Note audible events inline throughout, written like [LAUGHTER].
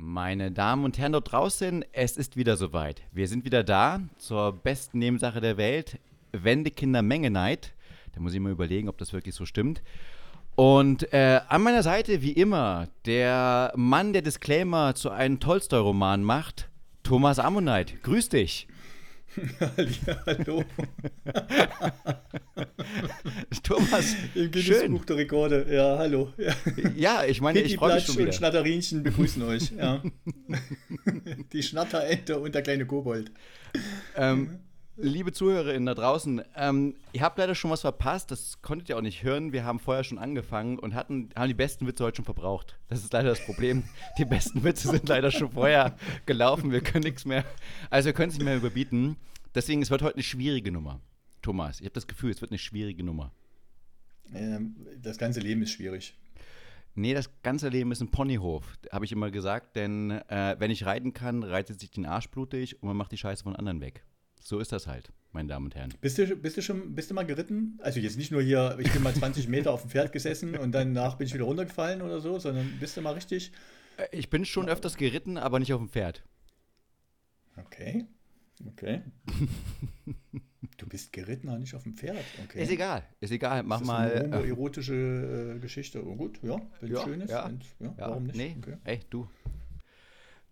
Meine Damen und Herren dort draußen, es ist wieder soweit. Wir sind wieder da zur besten Nebensache der Welt, Wendekinder Menge Neid. Da muss ich mal überlegen, ob das wirklich so stimmt. Und äh, an meiner Seite, wie immer, der Mann, der Disclaimer zu einem Tolstoi-Roman macht, Thomas Ammonite. Grüß dich. [LAUGHS] Hallo. [LAUGHS] Thomas, Im Guinness schön. Buch der Rekorde. Ja, hallo. Ja. [LAUGHS] Ja, ich meine, ich Pipi freue mich schon und wieder. Schnatterinchen begrüßen euch. Ja. Die Schnatterente und der kleine Kobold. Ähm, liebe ZuhörerInnen da draußen, ähm, ihr habt leider schon was verpasst, das konntet ihr auch nicht hören. Wir haben vorher schon angefangen und hatten, haben die besten Witze heute schon verbraucht. Das ist leider das Problem. [LAUGHS] Die besten Witze sind leider schon vorher gelaufen. Wir können nichts mehr, also wir können es nicht mehr überbieten. Deswegen, es wird heute eine schwierige Nummer. Thomas, ich habe das Gefühl, es wird eine schwierige Nummer. Ähm, das ganze Leben ist schwierig. Nee, das ganze Leben ist ein Ponyhof, habe ich immer gesagt, denn äh, wenn ich reiten kann, reitet sich den Arsch blutig und man macht die Scheiße von anderen weg. So ist das halt, meine Damen und Herren. Bist du, bist du schon bist du mal geritten? Also jetzt nicht nur hier, ich bin mal 20 [LAUGHS] Meter auf dem Pferd gesessen und danach bin ich wieder runtergefallen oder so, sondern bist du mal richtig? Äh, Ich bin schon öfters geritten, aber nicht auf dem Pferd. Okay. Okay. Du bist geritten, aber nicht auf dem Pferd. Okay. Ist egal, ist egal. Mach Ist das mal. Eine äh, homoerotische äh, Geschichte. Oh, gut, ja, wenn es Ja, schön ist. ja, wenn's- ja, warum nicht? Nee, Okay. ey, du.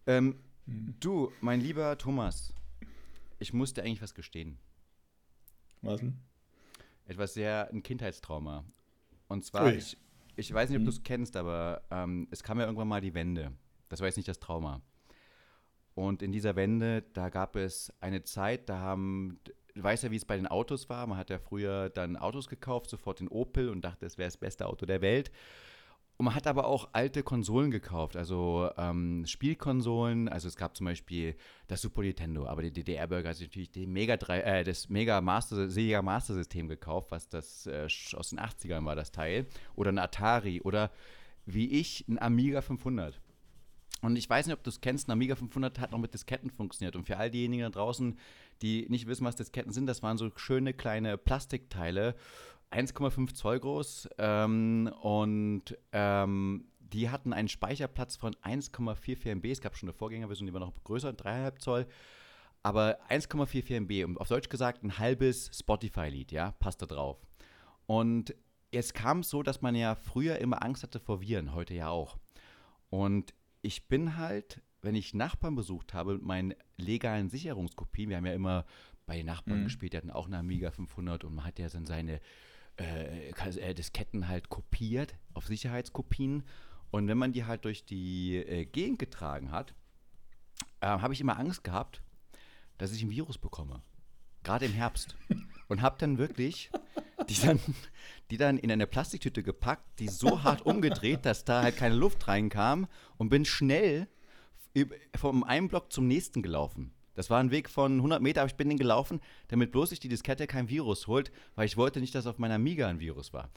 Ähm, Mhm. du, mein lieber Thomas, ich muss dir eigentlich was gestehen. Was denn? Etwas sehr, ein Kindheitstrauma. Und zwar, Ui. ich, ich weiß nicht, ob Mhm. du es kennst, aber ähm, es kam ja irgendwann mal die Wende. Das war jetzt nicht das Trauma. Und in dieser Wende, da gab es eine Zeit, da haben, du weißt ja, wie es bei den Autos war. Man hat ja früher dann Autos gekauft, sofort den Opel und dachte, es wäre das beste Auto der Welt. Und man hat aber auch alte Konsolen gekauft, also ähm, Spielkonsolen. Also es gab zum Beispiel das Super Nintendo, aber die DDR-Bürger hat sich natürlich die Mega 3, äh, das Mega Master, Sega Master System gekauft, was das äh, aus den 80ern war, das Teil. Oder ein Atari oder wie ich ein Amiga 500. Und ich weiß nicht, ob du es kennst, ein Amiga 500 hat noch mit Disketten funktioniert. Und für all diejenigen da draußen, die nicht wissen, was Disketten sind, das waren so schöne kleine Plastikteile, 1,5 Zoll groß. Ähm, und ähm, die hatten einen Speicherplatz von 1,44 MB. Es gab schon eine Vorgängerversion, die war noch größer, 3,5 Zoll. Aber 1,44 MB, und auf Deutsch gesagt ein halbes Spotify-Lied, ja, passt da drauf. Und es kam so, dass man ja früher immer Angst hatte vor Viren, heute ja auch. Und ich bin halt, wenn ich Nachbarn besucht habe mit meinen legalen Sicherungskopien, wir haben ja immer bei den Nachbarn Mhm. gespielt, die hatten auch eine Amiga 500 und man hat ja dann seine äh, äh, Disketten halt kopiert auf Sicherheitskopien. Und wenn man die halt durch die äh, Gegend getragen hat, äh, habe ich immer Angst gehabt, dass ich ein Virus bekomme. Gerade im Herbst. [LAUGHS] Und habe dann wirklich die dann, die dann in eine Plastiktüte gepackt, die so hart umgedreht, dass da halt keine Luft reinkam und bin schnell vom einen Block zum nächsten gelaufen. Das war ein Weg von 100 Meter, aber ich bin den gelaufen, damit bloß sich die Diskette kein Virus holt, weil ich wollte nicht, dass auf meiner Amiga ein Virus war.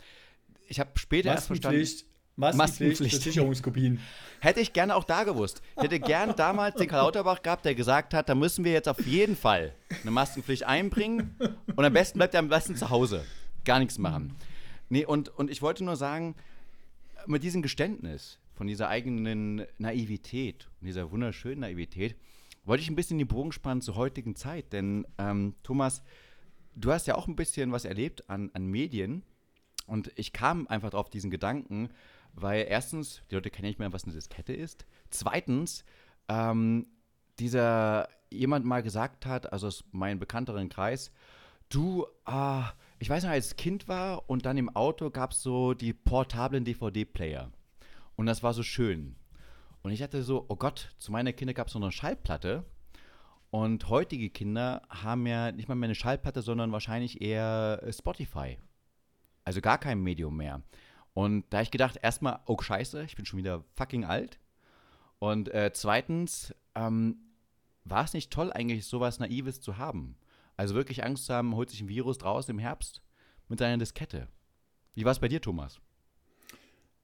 Ich habe später erst verstanden, Maskenpflicht. für Sicherungskopien. [LAUGHS] hätte ich gerne auch da gewusst. Ich hätte gern damals den Karl Lauterbach gehabt, der gesagt hat, da müssen wir jetzt auf jeden Fall eine Maskenpflicht einbringen und am besten bleibt er am besten zu Hause. Gar nichts machen. Nee, und, und ich wollte nur sagen, mit diesem Geständnis von dieser eigenen Naivität und dieser wunderschönen Naivität, wollte ich ein bisschen den Bogen spannen zur heutigen Zeit. Denn, ähm, Thomas, du hast ja auch ein bisschen was erlebt an, an Medien. Und ich kam einfach drauf diesen Gedanken, weil erstens, die Leute kennen nicht mehr, was eine Diskette ist. Zweitens, ähm, dieser jemand mal gesagt hat, also aus meinem bekannteren Kreis, du, ah, ich weiß noch, als Kind war und dann im Auto gab es so die portablen DVD-Player. Und das war so schön. Und ich hatte so, oh Gott, zu meiner Kinder gab es noch eine Schallplatte. Und heutige Kinder haben ja nicht mal mehr eine Schallplatte, sondern wahrscheinlich eher äh, Spotify. Also gar kein Medium mehr. Und da hab ich gedacht, erstmal, oh scheiße, ich bin schon wieder fucking alt. Und äh, zweitens, ähm, war es nicht toll, eigentlich sowas Naives zu haben? Also wirklich Angst zu haben, holt sich ein Virus draußen im Herbst mit seiner Diskette. Wie war es bei dir, Thomas?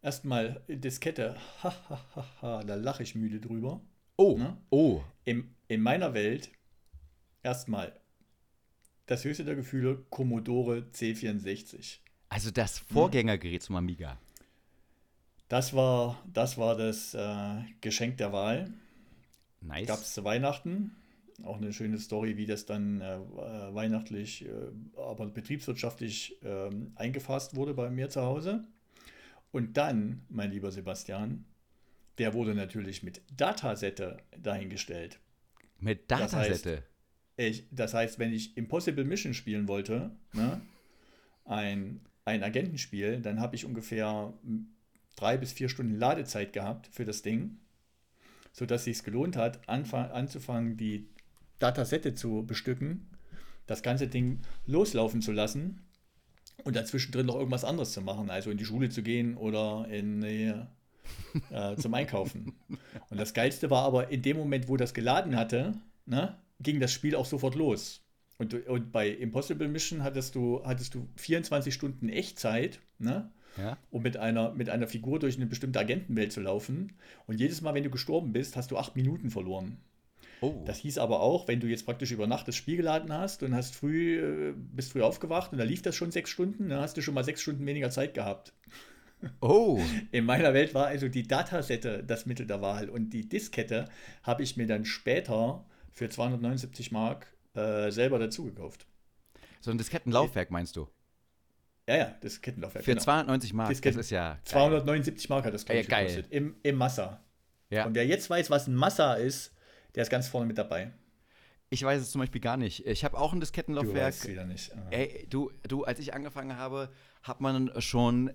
Erstmal Diskette. Ha, ha, ha, ha, da lache ich müde drüber. Oh, Ne? oh, In, in meiner Welt erstmal das höchste der Gefühle Commodore C64. also das Vorgängergerät zum Amiga. Das war das, war das äh, Geschenk der Wahl. Nice. Gab es zu Weihnachten. Auch eine schöne Story, wie das dann äh, weihnachtlich, äh, aber betriebswirtschaftlich ähm, eingefasst wurde bei mir zu Hause. Und dann, mein lieber Sebastian, der wurde natürlich mit Datasette dahingestellt. Mit Das heißt, Datasette. Ich, das heißt, wenn ich Impossible Mission spielen wollte, ne, ein, ein Agentenspiel, dann habe ich ungefähr drei bis vier Stunden Ladezeit gehabt für das Ding, sodass sich gelohnt hat, anzufangen, die Datasette zu bestücken, das ganze Ding loslaufen zu lassen und dazwischen drin noch irgendwas anderes zu machen, also in die Schule zu gehen oder in äh, zum Einkaufen. Und das Geilste war aber, in dem Moment, wo das geladen hatte, ne, ging das Spiel auch sofort los. Und, und bei Impossible Mission hattest du, hattest du 24 Stunden Echtzeit, ne, Ja? um mit einer, mit einer Figur durch eine bestimmte Agentenwelt zu laufen. Und jedes Mal, wenn du gestorben bist, hast du acht Minuten verloren. Oh. Das hieß aber auch, wenn du jetzt praktisch über Nacht das Spiel geladen hast und hast früh, äh, bist früh aufgewacht und da lief das schon sechs Stunden, dann hast du schon mal sechs Stunden weniger Zeit gehabt. oh. [LAUGHS] In meiner Welt war also die Datasette das Mittel der Wahl und die Diskette habe ich mir dann später für 279 Mark äh, selber dazu gekauft. So ein Diskettenlaufwerk meinst du? Ja, ja, das Kettenlaufwerk. Für genau. 290 Mark. Disketten. Das ist ja. geil. 279 Mark hat das, glaub Ja, ich, geil. gekostet. Im, Im Massa. Ja. Und wer jetzt weiß, was ein Massa ist, der ist ganz vorne mit dabei. Ich weiß es zum Beispiel gar nicht. Ich habe auch ein Du Diskettenlaufwerk. weißt wieder nicht. Ah. Ey, du, du, als ich angefangen habe, hat man schon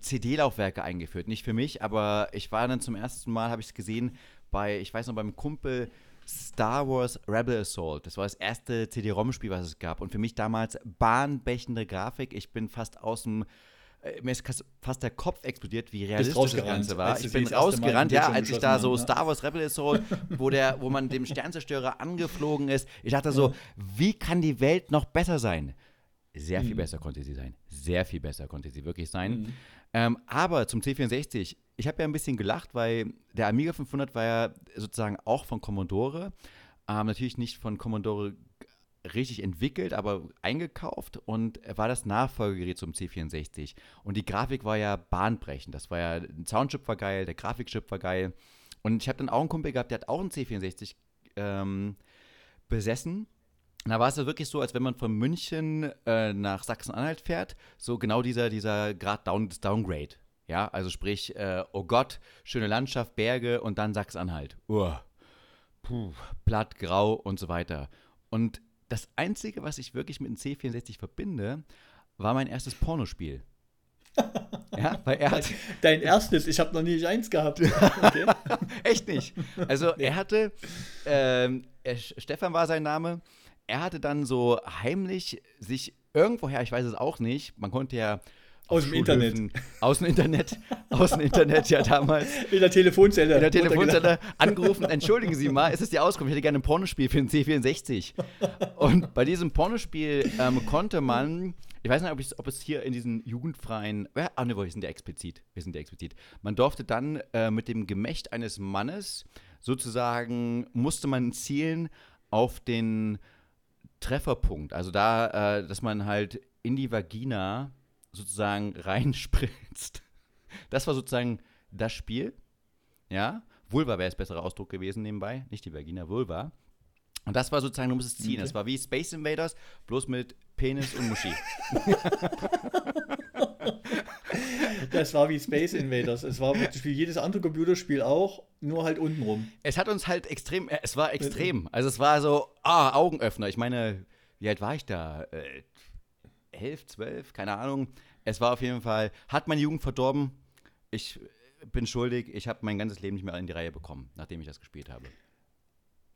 CD-Laufwerke eingeführt. Nicht für mich, aber ich war dann zum ersten Mal, habe ich es gesehen, bei, ich weiß noch, beim Kumpel Star Wars Rebel Assault. Das war das erste CD-ROM-Spiel, was es gab. Und für mich damals bahnbrechende Grafik. Ich bin fast aus dem. Äh, Mir ist fast der Kopf explodiert, wie realistisch das Ganze war. Ich bin rausgerannt, ja, als ich da so ja. Star Wars Rebel Assault, wo, der, wo man dem Sternzerstörer angeflogen ist. Ich dachte so, wie kann die Welt noch besser sein? Sehr Mhm. viel besser konnte sie sein. Sehr viel besser konnte sie wirklich sein. Ähm, aber zum C64, ich habe ja ein bisschen gelacht, weil der Amiga 500 war ja sozusagen auch von Commodore. Ähm, natürlich nicht von Commodore richtig entwickelt, aber eingekauft und war das Nachfolgegerät zum C64. Und die Grafik war ja bahnbrechend. Das war ja, ein Soundchip war geil, der Grafikchip war geil. Und ich habe dann auch einen Kumpel gehabt, der hat auch einen C64 ähm, besessen. Da war es ja wirklich so, als wenn man von München äh, nach Sachsen-Anhalt fährt, so genau dieser, dieser Grad Down, Downgrade. Ja, also sprich, äh, oh Gott, schöne Landschaft, Berge und dann Sachsen-Anhalt. Uah, puh, platt, grau und so weiter. Und das Einzige, was ich wirklich mit dem C64 verbinde, war mein erstes Pornospiel. [LAUGHS] ja, weil er hat, Dein erstes, ich habe noch nie eins gehabt. Okay. [LAUGHS] Echt nicht. Also er hatte, ähm, er, Stefan war sein Name, er hatte dann so heimlich sich irgendwoher, ich weiß es auch nicht, man konnte ja Aus dem Internet. Aus dem Internet, aus dem Internet ja damals, In der Telefonzelle. in der. Telefonzelle angerufen, entschuldigen Sie mal, ist es die Auskunft, ich hätte gerne ein Pornospiel für den C64. Und bei diesem Pornospiel ähm, konnte man, ich weiß nicht, ob, ich, ob es hier in diesen jugendfreien, äh, ah ne, wir sind ja explizit, wir sind ja explizit. Man durfte dann äh, mit dem Gemächt eines Mannes sozusagen, musste man zielen auf den Trefferpunkt, also da, äh, dass man halt in die Vagina sozusagen [LAUGHS] reinspritzt. Das war sozusagen das Spiel. Ja, Vulva wäre das bessere Ausdruck gewesen nebenbei, nicht die Vagina, Vulva. Und das war sozusagen, du musst es ziehen. Okay. Das war wie Space Invaders, bloß mit Penis und Muschi. [LAUGHS] Das war wie Space Invaders. Es war wie jedes andere Computerspiel auch, nur halt untenrum. es hat uns halt extrem, äh, es war extrem. Also es war so, ah, Augenöffner. Ich meine, wie alt war ich da? Äh, elf, zwölf, keine Ahnung. Es war auf jeden Fall, hat meine Jugend verdorben. Ich bin schuldig. Ich habe mein ganzes Leben nicht mehr in die Reihe bekommen, nachdem ich das gespielt habe.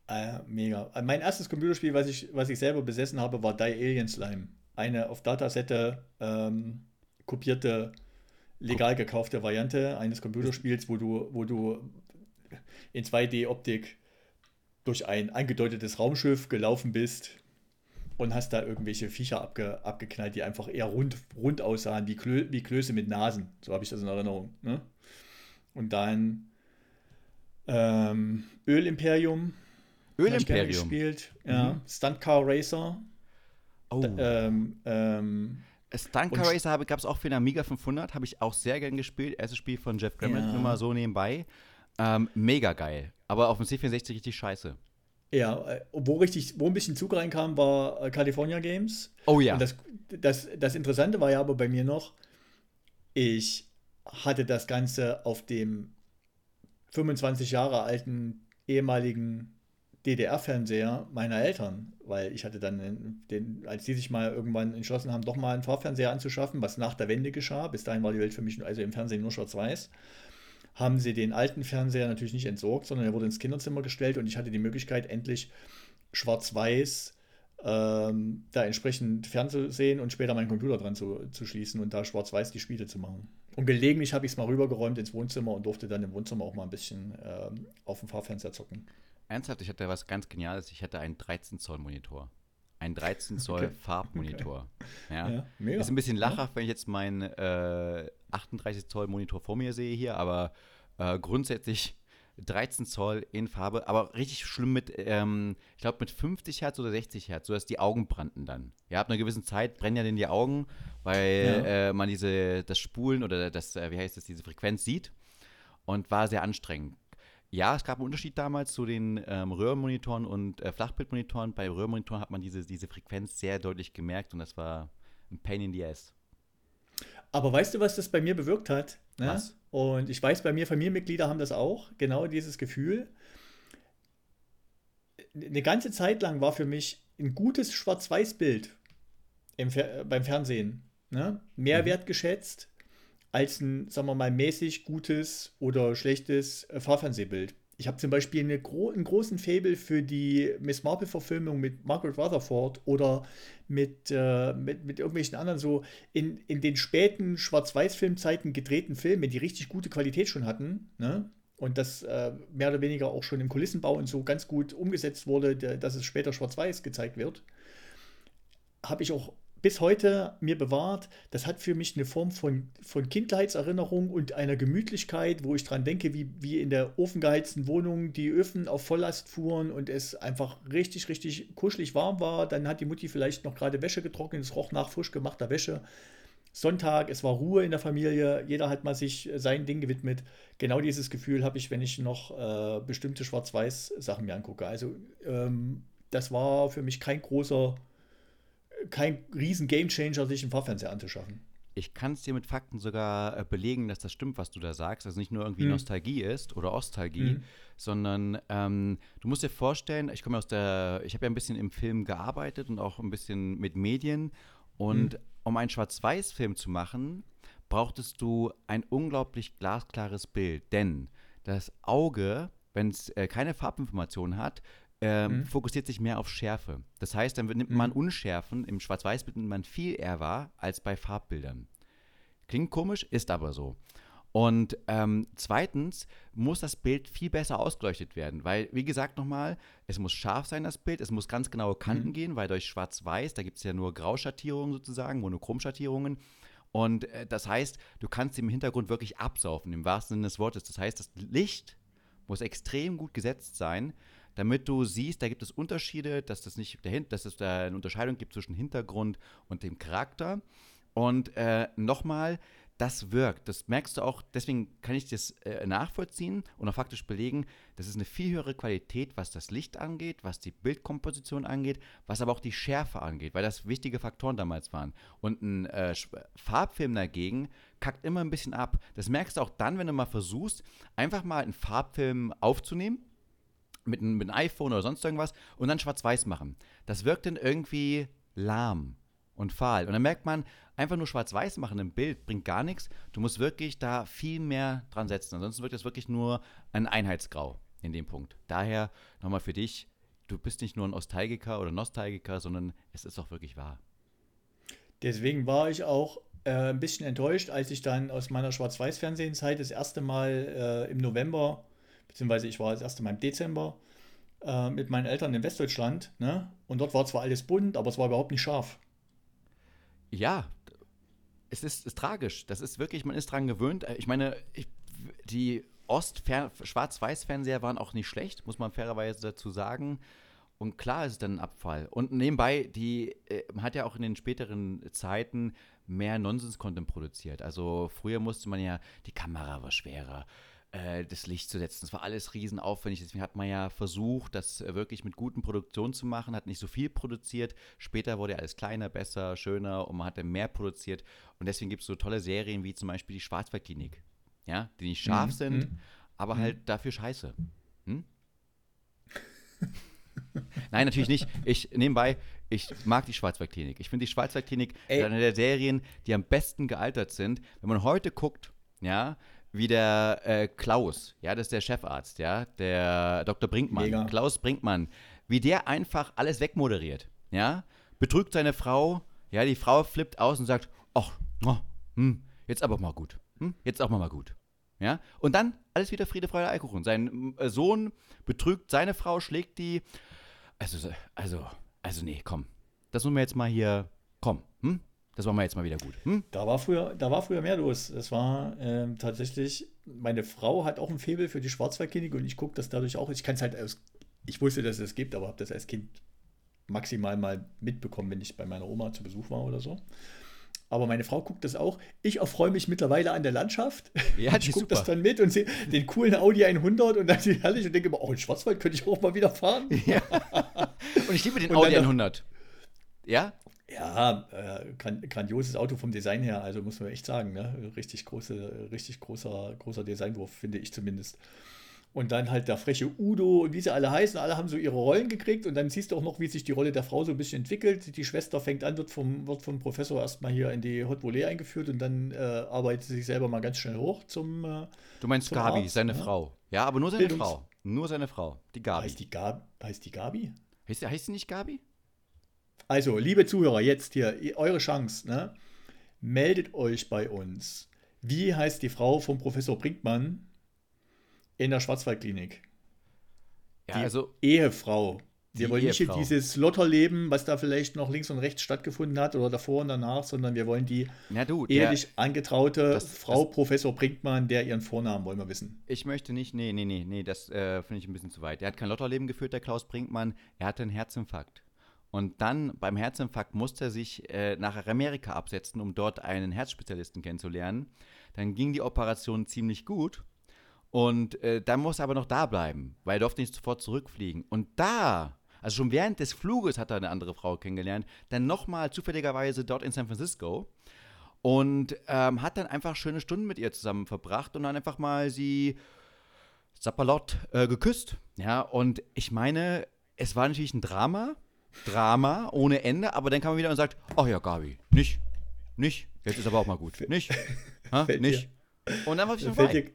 Äh, mega. Mein erstes Computerspiel, was ich, was ich selber besessen habe, war Die Alien Slime. Eine auf Datasette ähm, kopierte, legal gekaufte Variante eines Computerspiels, wo du, wo du in 2D-Optik durch ein angedeutetes Raumschiff gelaufen bist und hast da irgendwelche Viecher abge, abgeknallt, die einfach eher rund, rund aussahen, wie, Klö, wie Klöße mit Nasen. So habe ich das in Erinnerung. Ne? Und dann ähm, Ölimperium. Ölimperium. gespielt. Ja. Mhm. Stunt Car Racer. Oh. Ähm, ähm, Stunt Car Racer gab es auch für den Amiga 500, habe ich auch sehr gern gespielt. Erstes Spiel von Jeff Gremlin, Ja. nur mal so nebenbei. Ähm, mega geil. Aber auf dem C64 richtig scheiße. Ja, äh, wo richtig, wo ein bisschen Zug reinkam, war äh, California Games. Oh ja. Und das, das, das Interessante war ja aber bei mir noch, ich hatte das Ganze auf dem 25 Jahre alten ehemaligen DDR-Fernseher meiner Eltern, weil ich hatte dann, den- den, als die sich mal irgendwann entschlossen haben, doch mal einen Farbfernseher anzuschaffen, was nach der Wende geschah, bis dahin war die Welt für mich also im Fernsehen nur schwarz-weiß, haben sie den alten Fernseher natürlich nicht entsorgt, sondern er wurde ins Kinderzimmer gestellt und ich hatte die Möglichkeit, endlich schwarz-weiß ähm, da entsprechend fernzusehen und später meinen Computer dran zu, zu schließen und da schwarz-weiß die Spiele zu machen. Und gelegentlich habe ich es mal rübergeräumt ins Wohnzimmer und durfte dann im Wohnzimmer auch mal ein bisschen ähm, auf dem Farbfernseher zocken. Ernsthaft, ich hatte was ganz Geniales. Ich hatte einen 13-Zoll-Monitor. Ein [LAUGHS] 13-Zoll Okay. Farbmonitor. Ja. Ja. Ist ein bisschen lachhaft, wenn ich jetzt meinen äh, 38-Zoll-Monitor vor mir sehe hier, aber äh, grundsätzlich 13 Zoll in Farbe, aber richtig schlimm mit, ähm, ich glaube mit 50 Hertz oder 60 Hertz, sodass die Augen brannten dann. Ja, ab einer gewissen Zeit brennen ja dann die Augen, weil Ja. äh, man diese, das Spulen oder das, äh, wie heißt das, diese Frequenz sieht und war sehr anstrengend. Ja, es gab einen Unterschied damals zu den ähm, Röhrenmonitoren und äh, Flachbildmonitoren. Bei Röhrenmonitoren hat man diese, diese Frequenz sehr deutlich gemerkt und das war ein Pain in the ass. Aber weißt du, was das bei mir bewirkt hat? Ne? Was? Und ich weiß, bei mir Familienmitglieder haben das auch, genau dieses Gefühl. Eine ganze Zeit lang war für mich ein gutes Schwarz-Weiß-Bild Fer beim Fernsehen ne? mehr Mhm. wertgeschätzt als ein, sagen wir mal, mäßig gutes oder schlechtes äh, Fahrfernsehbild. Ich habe zum Beispiel eine gro einen großen Faible für die Miss Marple-Verfilmung mit Margaret Rutherford oder mit, äh, mit, mit irgendwelchen anderen so in, in den späten Schwarz-Weiß-Filmzeiten gedrehten Filmen, die richtig gute Qualität schon hatten, ne? Und das äh, mehr oder weniger auch schon im Kulissenbau und so ganz gut umgesetzt wurde, dass es später schwarz-weiß gezeigt wird, habe ich auch bis heute mir bewahrt. Das hat für mich eine Form von, von Kindheitserinnerung und einer Gemütlichkeit, wo ich dran denke, wie, wie in der ofengeheizten Wohnung die Öfen auf Volllast fuhren und es einfach richtig, richtig kuschelig warm war. Dann hat die Mutti vielleicht noch gerade Wäsche getrocknet, es roch nach frisch gemachter Wäsche. Sonntag, es war Ruhe in der Familie, jeder hat mal sich sein Ding gewidmet. Genau dieses Gefühl habe ich, wenn ich noch äh, bestimmte Schwarz-Weiß-Sachen mir angucke. Also ähm, das war für mich kein großer, kein riesen Gamechanger, sich einen Fahrfernseher anzuschaffen. Ich kann es dir mit Fakten sogar äh, belegen, dass das stimmt, was du da sagst. Also nicht nur irgendwie Mhm. Nostalgie ist oder Ostalgie, Mhm. sondern ähm, du musst dir vorstellen, ich komme aus der, ich habe ja ein bisschen im Film gearbeitet und auch ein bisschen mit Medien. Und Mhm. um einen Schwarz-Weiß-Film zu machen, brauchtest du ein unglaublich glasklares Bild. Denn das Auge, wenn es äh, keine Farbinformation hat, ähm, Mhm. fokussiert sich mehr auf Schärfe. Das heißt, dann nimmt Mhm. man Unschärfen im Schwarz-Weiß-Bild nimmt man viel eher wahr als bei Farbbildern. Klingt komisch, ist aber so. Und ähm, zweitens muss das Bild viel besser ausgeleuchtet werden, weil, wie gesagt, nochmal, es muss scharf sein, das Bild, es muss ganz genaue Kanten Mhm. gehen, weil durch Schwarz-Weiß, da gibt es ja nur Grauschattierungen sozusagen, Monochromschattierungen. Und äh, das heißt, du kannst im Hintergrund wirklich absaufen, im wahrsten Sinne des Wortes. Das heißt, das Licht muss extrem gut gesetzt sein, damit du siehst, da gibt es Unterschiede, dass das nicht dahin, dass es da eine Unterscheidung gibt zwischen Hintergrund und dem Charakter. Und äh, nochmal, das wirkt. Das merkst du auch, deswegen kann ich das äh, nachvollziehen und auch faktisch belegen. Das ist eine viel höhere Qualität, was das Licht angeht, was die Bildkomposition angeht, was aber auch die Schärfe angeht, weil das wichtige Faktoren damals waren. Und ein äh, Farbfilm dagegen kackt immer ein bisschen ab. Das merkst du auch dann, wenn du mal versuchst, einfach mal einen Farbfilm aufzunehmen mit, einem- mit einem iPhone oder sonst irgendwas und dann schwarz-weiß machen. Das wirkt dann irgendwie lahm und fahl. Und dann merkt man, einfach nur schwarz-weiß machen im Bild bringt gar nichts. Du musst wirklich da viel mehr dran setzen. Ansonsten wirkt das wirklich nur ein Einheitsgrau in dem Punkt. Daher nochmal für dich, du bist nicht nur ein Nostalgiker oder Nostalgiker, sondern es ist auch wirklich wahr. Deswegen war ich auch äh, ein bisschen enttäuscht, als ich dann aus meiner Schwarz-Weiß-Fernsehenzeit das erste Mal äh, im November, beziehungsweise ich war das erste Mal im Dezember, äh, mit meinen Eltern in Westdeutschland. Ne? Und dort war zwar alles bunt, aber es war überhaupt nicht scharf. Ja, es ist, ist tragisch. Das ist wirklich, man ist dran gewöhnt. Äh, Ich meine, ich, die Ost-Schwarz-Weiß-Fernseher waren auch nicht schlecht, muss man fairerweise dazu sagen. Und klar ist es dann ein Abfall. Und nebenbei, die äh, hat ja auch in den späteren Zeiten mehr Nonsens-Content produziert. Also früher musste man ja, die Kamera war schwerer, äh, das Licht zu setzen. Das war alles riesenaufwendig. Deswegen hat man ja versucht, das äh, wirklich mit guten Produktionen zu machen, hat nicht so viel produziert. Später wurde alles kleiner, besser, schöner und man hat dann mehr produziert. Und deswegen gibt es so tolle Serien wie zum Beispiel die Schwarzwaldklinik. Ja, die nicht scharf Mhm, sind, mhm. aber Mhm. halt dafür scheiße. Hm? [LAUGHS] Nein, natürlich nicht. Ich nebenbei, ich mag die Schwarzwaldklinik. Ich finde die Schwarzwaldklinik eine der Serien, die am besten gealtert sind. Wenn man heute guckt, ja, wie der äh, Klaus, ja, das ist der Chefarzt, ja, der Dr. Brinkmann, Mega. Klaus Brinkmann, wie der einfach alles wegmoderiert, ja, betrügt seine Frau, ja, die Frau flippt aus und sagt, ach, oh, hm, jetzt aber mal gut, hm, jetzt auch mal mal gut, ja, und dann alles wieder Friede, Freude, Eierkuchen. Sein äh, Sohn betrügt seine Frau, schlägt die, also, also, also nee, komm, das müssen wir jetzt mal hier, komm, hm, das machen wir jetzt mal wieder gut, hm, Da war früher, da war früher mehr los. Es war ähm, tatsächlich, meine Frau hat auch ein Faible für die Schwarzwaldklinik und ich gucke das dadurch auch. Ich kann es halt aus, ich wusste, dass es es gibt, aber habe das als Kind maximal mal mitbekommen, wenn ich bei meiner Oma zu Besuch war oder so. Aber meine Frau guckt das auch. Ich erfreue mich mittlerweile an der Landschaft. [LAUGHS] Ja, ich gucke das dann mit und sehe den coolen Audi 100 und dann ist herrlich und denke immer, oh, in Schwarzwald könnte ich auch mal wieder fahren. [LAUGHS] Und ich liebe den Und Audi dann noch- 100. Ja? Ja, äh, gran- grandioses Auto vom Design her, also muss man echt sagen, ne? Richtig große, richtig großer, großer Designwurf, finde ich zumindest. Und dann halt der freche Udo und wie sie alle heißen, alle haben so ihre Rollen gekriegt und dann siehst du auch noch, wie sich die Rolle der Frau so ein bisschen entwickelt. Die Schwester fängt an, wird vom, wird vom Professor erstmal hier in die Hot Volley eingeführt und dann äh, arbeitet sie sich selber mal ganz schnell hoch zum. Äh, Du meinst Zum Gabi, Arzt, seine ne? Frau. Ja, aber nur seine Bildungs- Frau. Nur seine Frau. Die Gabi. heißt, die Gab, heißt die Gabi? Heißt, heißt sie nicht Gabi? Also, liebe Zuhörer, jetzt hier eure Chance, ne? Meldet euch bei uns. Wie heißt die Frau von Professor Brinkmann in der Schwarzwaldklinik? Ja, die also, Ehefrau. Wir wollen nicht Ehefrau. dieses Lotterleben, was da vielleicht noch links und rechts stattgefunden hat oder davor und danach, sondern wir wollen die du, der, ehelich angetraute das- Frau Professor Brinkmann, der ihren Vornamen wollen wir wissen. ich möchte nicht, nee, nee, nee, nee, das äh, finde ich ein bisschen zu weit. Er hat kein Lotterleben geführt, der Klaus Brinkmann. Er hatte einen Herzinfarkt. Und dann beim Herzinfarkt musste er sich äh, nach Amerika absetzen, um dort einen Herzspezialisten kennenzulernen. Dann ging die Operation ziemlich gut. Und äh, dann musste er aber noch da bleiben, weil er durfte nicht sofort zurückfliegen. Und da, also schon während des Fluges hat er eine andere Frau kennengelernt, dann nochmal zufälligerweise dort in San Francisco und ähm, hat dann einfach schöne Stunden mit ihr zusammen verbracht und dann einfach mal sie Zappalott äh, geküsst. Ja, und ich meine, es war natürlich ein Drama, Drama ohne Ende, aber dann kam man wieder und sagt, ach ja, Gabi, nicht, nicht, jetzt ist aber auch mal gut, nicht, [LAUGHS] ha, Fällt nicht. Und dann war es Fällt vorbei. dir,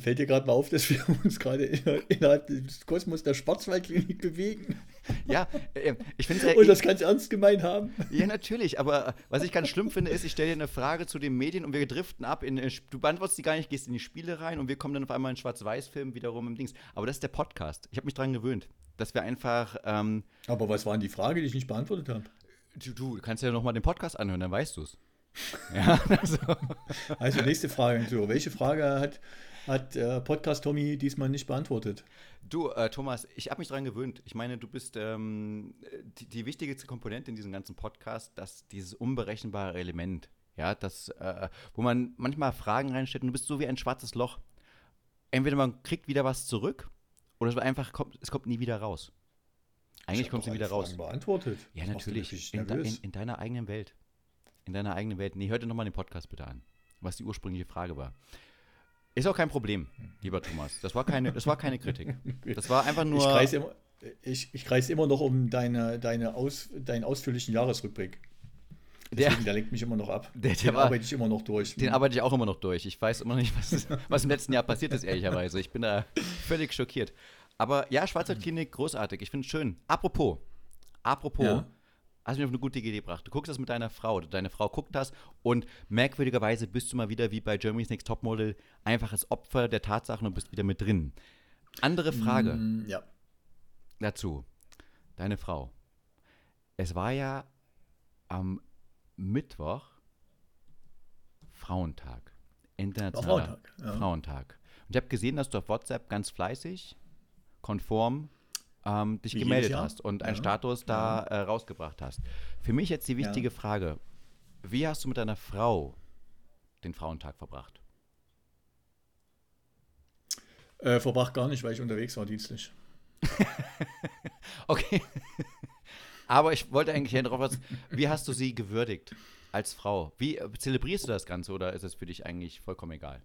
fällt dir gerade mal auf, dass wir [LAUGHS] uns gerade inner- innerhalb des Kosmos der Schwarzwaldklinik bewegen Ja, äh, ich finde es und das ganz ernst gemeint haben? Ja, natürlich, aber äh, was ich ganz schlimm finde, ist, ich stelle dir eine Frage zu den Medien und wir driften ab in, äh, du beantwortest die gar nicht, gehst in die Spiele rein und wir kommen dann auf einmal in Schwarz-Weiß-Film wiederum im Dings. Aber das ist der Podcast. Ich habe mich dran gewöhnt, dass wir einfach, ähm, Aber was war denn die Frage, die ich nicht beantwortet habe? du, du kannst ja nochmal den Podcast anhören, dann weißt du es. [LAUGHS] Ja, also, Also nächste Frage. So, welche Frage hat, hat äh, Podcast Tommy diesmal nicht beantwortet? du, äh, Thomas, ich habe mich dran gewöhnt. Ich meine, du bist ähm, die, die wichtigste Komponente in diesem ganzen Podcast, dass dieses unberechenbare Element, ja, das, äh, wo man manchmal Fragen reinstellt und du bist so wie ein schwarzes Loch. Entweder man kriegt wieder was zurück oder es einfach kommt, es kommt nie wieder raus. Eigentlich kommt nie wieder alle raus. Fragen beantwortet. Ja, Das natürlich. In, in, in deiner eigenen Welt. In deiner eigenen Welt. Nee, hör dir nochmal den Podcast bitte an, was die ursprüngliche Frage war. Ist auch kein Problem, lieber Thomas. Das war keine, das war keine Kritik. Das war einfach nur. ich kreise immer, ich, ich kreis immer noch um deine, deine Aus, deinen ausführlichen Jahresrückblick. der, Deswegen, der lenkt mich immer noch ab. [LAUGHS] Der- der Den war- arbeite ich immer noch durch. den arbeite ich auch immer noch durch. Ich weiß immer noch nicht, was, was im letzten Jahr passiert ist, ehrlicherweise. Ich bin da völlig schockiert. Aber ja, Schwarzwaldklinik, großartig. Ich finde es schön. Apropos, apropos, Ja. Hast du mich auf eine gute Idee gebracht. Du guckst das mit deiner Frau. Deine Frau guckt das und merkwürdigerweise bist du mal wieder wie bei Germany's Next Topmodel einfach als Opfer der Tatsachen und bist wieder mit drin. Andere Frage Mm, Ja. dazu. Deine Frau. Es war ja am Mittwoch Frauentag. Internationaler Frauentag, ja. Frauentag. Und ich habe gesehen, dass du auf WhatsApp ganz fleißig, konform ähm, dich Wie gemeldet hast und einen Ja. Status da äh, rausgebracht hast. Für mich jetzt die wichtige Frage: Wie hast du mit deiner Frau den Frauentag verbracht? Äh, verbracht gar nicht, weil ich unterwegs war dienstlich. [LAUGHS] Okay. [LAUGHS] Aber ich wollte eigentlich hier drauf was. Wie hast du sie gewürdigt als Frau? Wie äh, zelebrierst du das Ganze oder ist es für dich eigentlich vollkommen egal?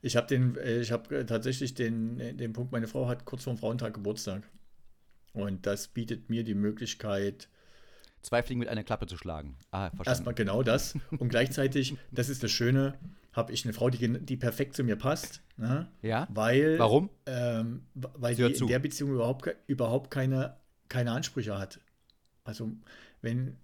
Ich habe den, äh, ich habe tatsächlich den, äh, den Punkt, meine Frau hat kurz vor dem Frauentag Geburtstag. Und das bietet mir die Möglichkeit, Zwei Fliegen mit einer Klappe zu schlagen. Ah, verstanden. erstmal genau das. Und gleichzeitig, das ist das Schöne, habe ich eine Frau, die, die perfekt zu mir passt. Ne? Ja? Weil, Warum? Ähm, weil Sie in der Beziehung überhaupt, überhaupt keine, keine Ansprüche hat. Also, wenn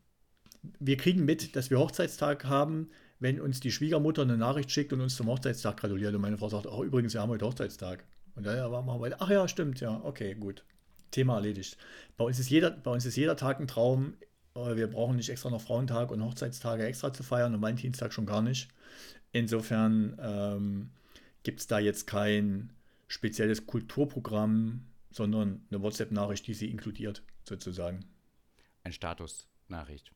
wir kriegen mit, dass wir Hochzeitstag haben, wenn uns die Schwiegermutter eine Nachricht schickt und uns zum Hochzeitstag gratuliert und meine Frau sagt, ach übrigens, wir haben heute Hochzeitstag. Und dann machen wir weiter. Ach ja, stimmt, ja, okay, gut. Thema erledigt. Bei uns ist jeder, bei uns ist jeder Tag ein Traum. Äh, Wir brauchen nicht extra noch Frauentag und Hochzeitstage extra zu feiern und Valentinstag schon gar nicht. Insofern ähm, gibt es da jetzt kein spezielles Kulturprogramm, sondern eine WhatsApp-Nachricht, die sie inkludiert, sozusagen. Ein Status-Nachricht.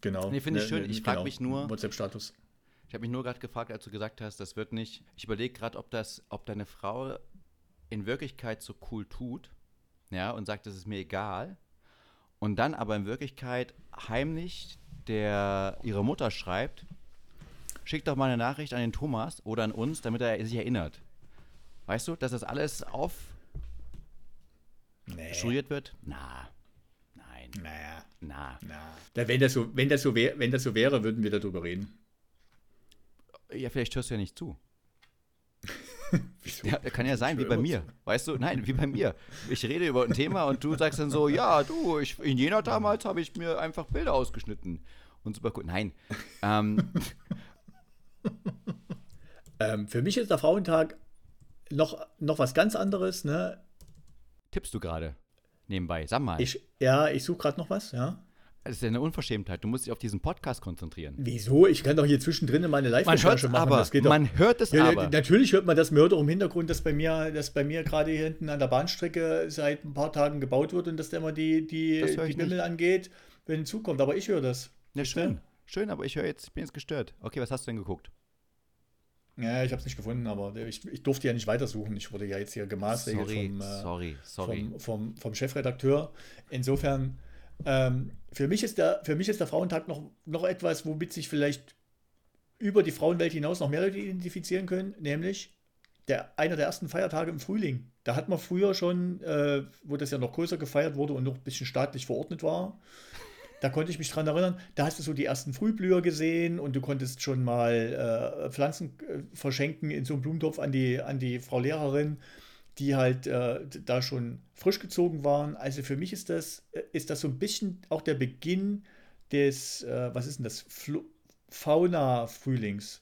Genau. Nee, finde ich Ne- schön. ne- Ich frag mich nur- WhatsApp-Status. Ich habe mich nur gerade gefragt, als du gesagt hast, das wird nicht. Ich überlege gerade, ob das, ob deine Frau in Wirklichkeit so cool tut, ja, und sagt, das ist mir egal. Und dann aber in Wirklichkeit heimlich der ihre Mutter schreibt, schick doch mal eine Nachricht an den Thomas oder an uns, damit er sich erinnert. Weißt du, dass das alles aufstruiert Nee. wird? Na, nein, Naja, na. na. Wenn, das so, wenn, das so wär, wenn das so wäre, würden wir darüber reden. Ja, vielleicht hörst du ja nicht zu. [LAUGHS] Wieso? Ja, kann ja sein, wie bei mir. Weißt du, nein, wie bei mir. Ich rede über ein Thema und du sagst dann so, ja, du, ich, in Jena damals habe ich mir einfach Bilder ausgeschnitten. Und super cool. Nein. Ähm, [LAUGHS] Ähm, für mich ist der Frauentag noch, noch was ganz anderes. Ne? tippst du gerade nebenbei? Sag mal. Ich, ja, ich suche gerade noch was. Ja. Das ist ja eine Unverschämtheit. Du musst dich auf diesen Podcast konzentrieren. Wieso? Ich kann doch hier zwischendrin meine Man hört Live-Recherche machen. aber. Man hört es Ja, aber. Natürlich hört man das Mörder im Hintergrund, dass bei mir, dass bei mir gerade hier hinten an der Bahnstrecke seit ein paar Tagen gebaut wird und dass der immer die, die, die Bimmel angeht, wenn zukommt. Aber ich höre das. Ja, schön. Schön, aber ich höre jetzt, ich bin jetzt gestört. Okay, was hast du denn geguckt? Ja, ich habe es nicht gefunden, aber ich, ich durfte ja nicht weitersuchen. Ich wurde ja jetzt hier gemaßregelt Sorry, vom, äh, sorry, sorry. vom, vom, vom Chefredakteur. Insofern, ähm, für, mich ist der, für mich ist der Frauentag noch, noch etwas, womit sich vielleicht über die Frauenwelt hinaus noch mehr Leute identifizieren können, nämlich der, einer der ersten Feiertage im Frühling. Da hat man früher schon, äh, wo das ja noch größer gefeiert wurde und noch ein bisschen staatlich verordnet war, da konnte ich mich dran erinnern, da hast du so die ersten Frühblüher gesehen und du konntest schon mal äh, Pflanzen äh, verschenken in so einem Blumentopf an die, an die Frau Lehrerin, die halt äh, da schon frisch gezogen waren. Also für mich ist das, äh, ist das so ein bisschen auch der Beginn des, äh, was ist denn das, Fauna-Frühlings.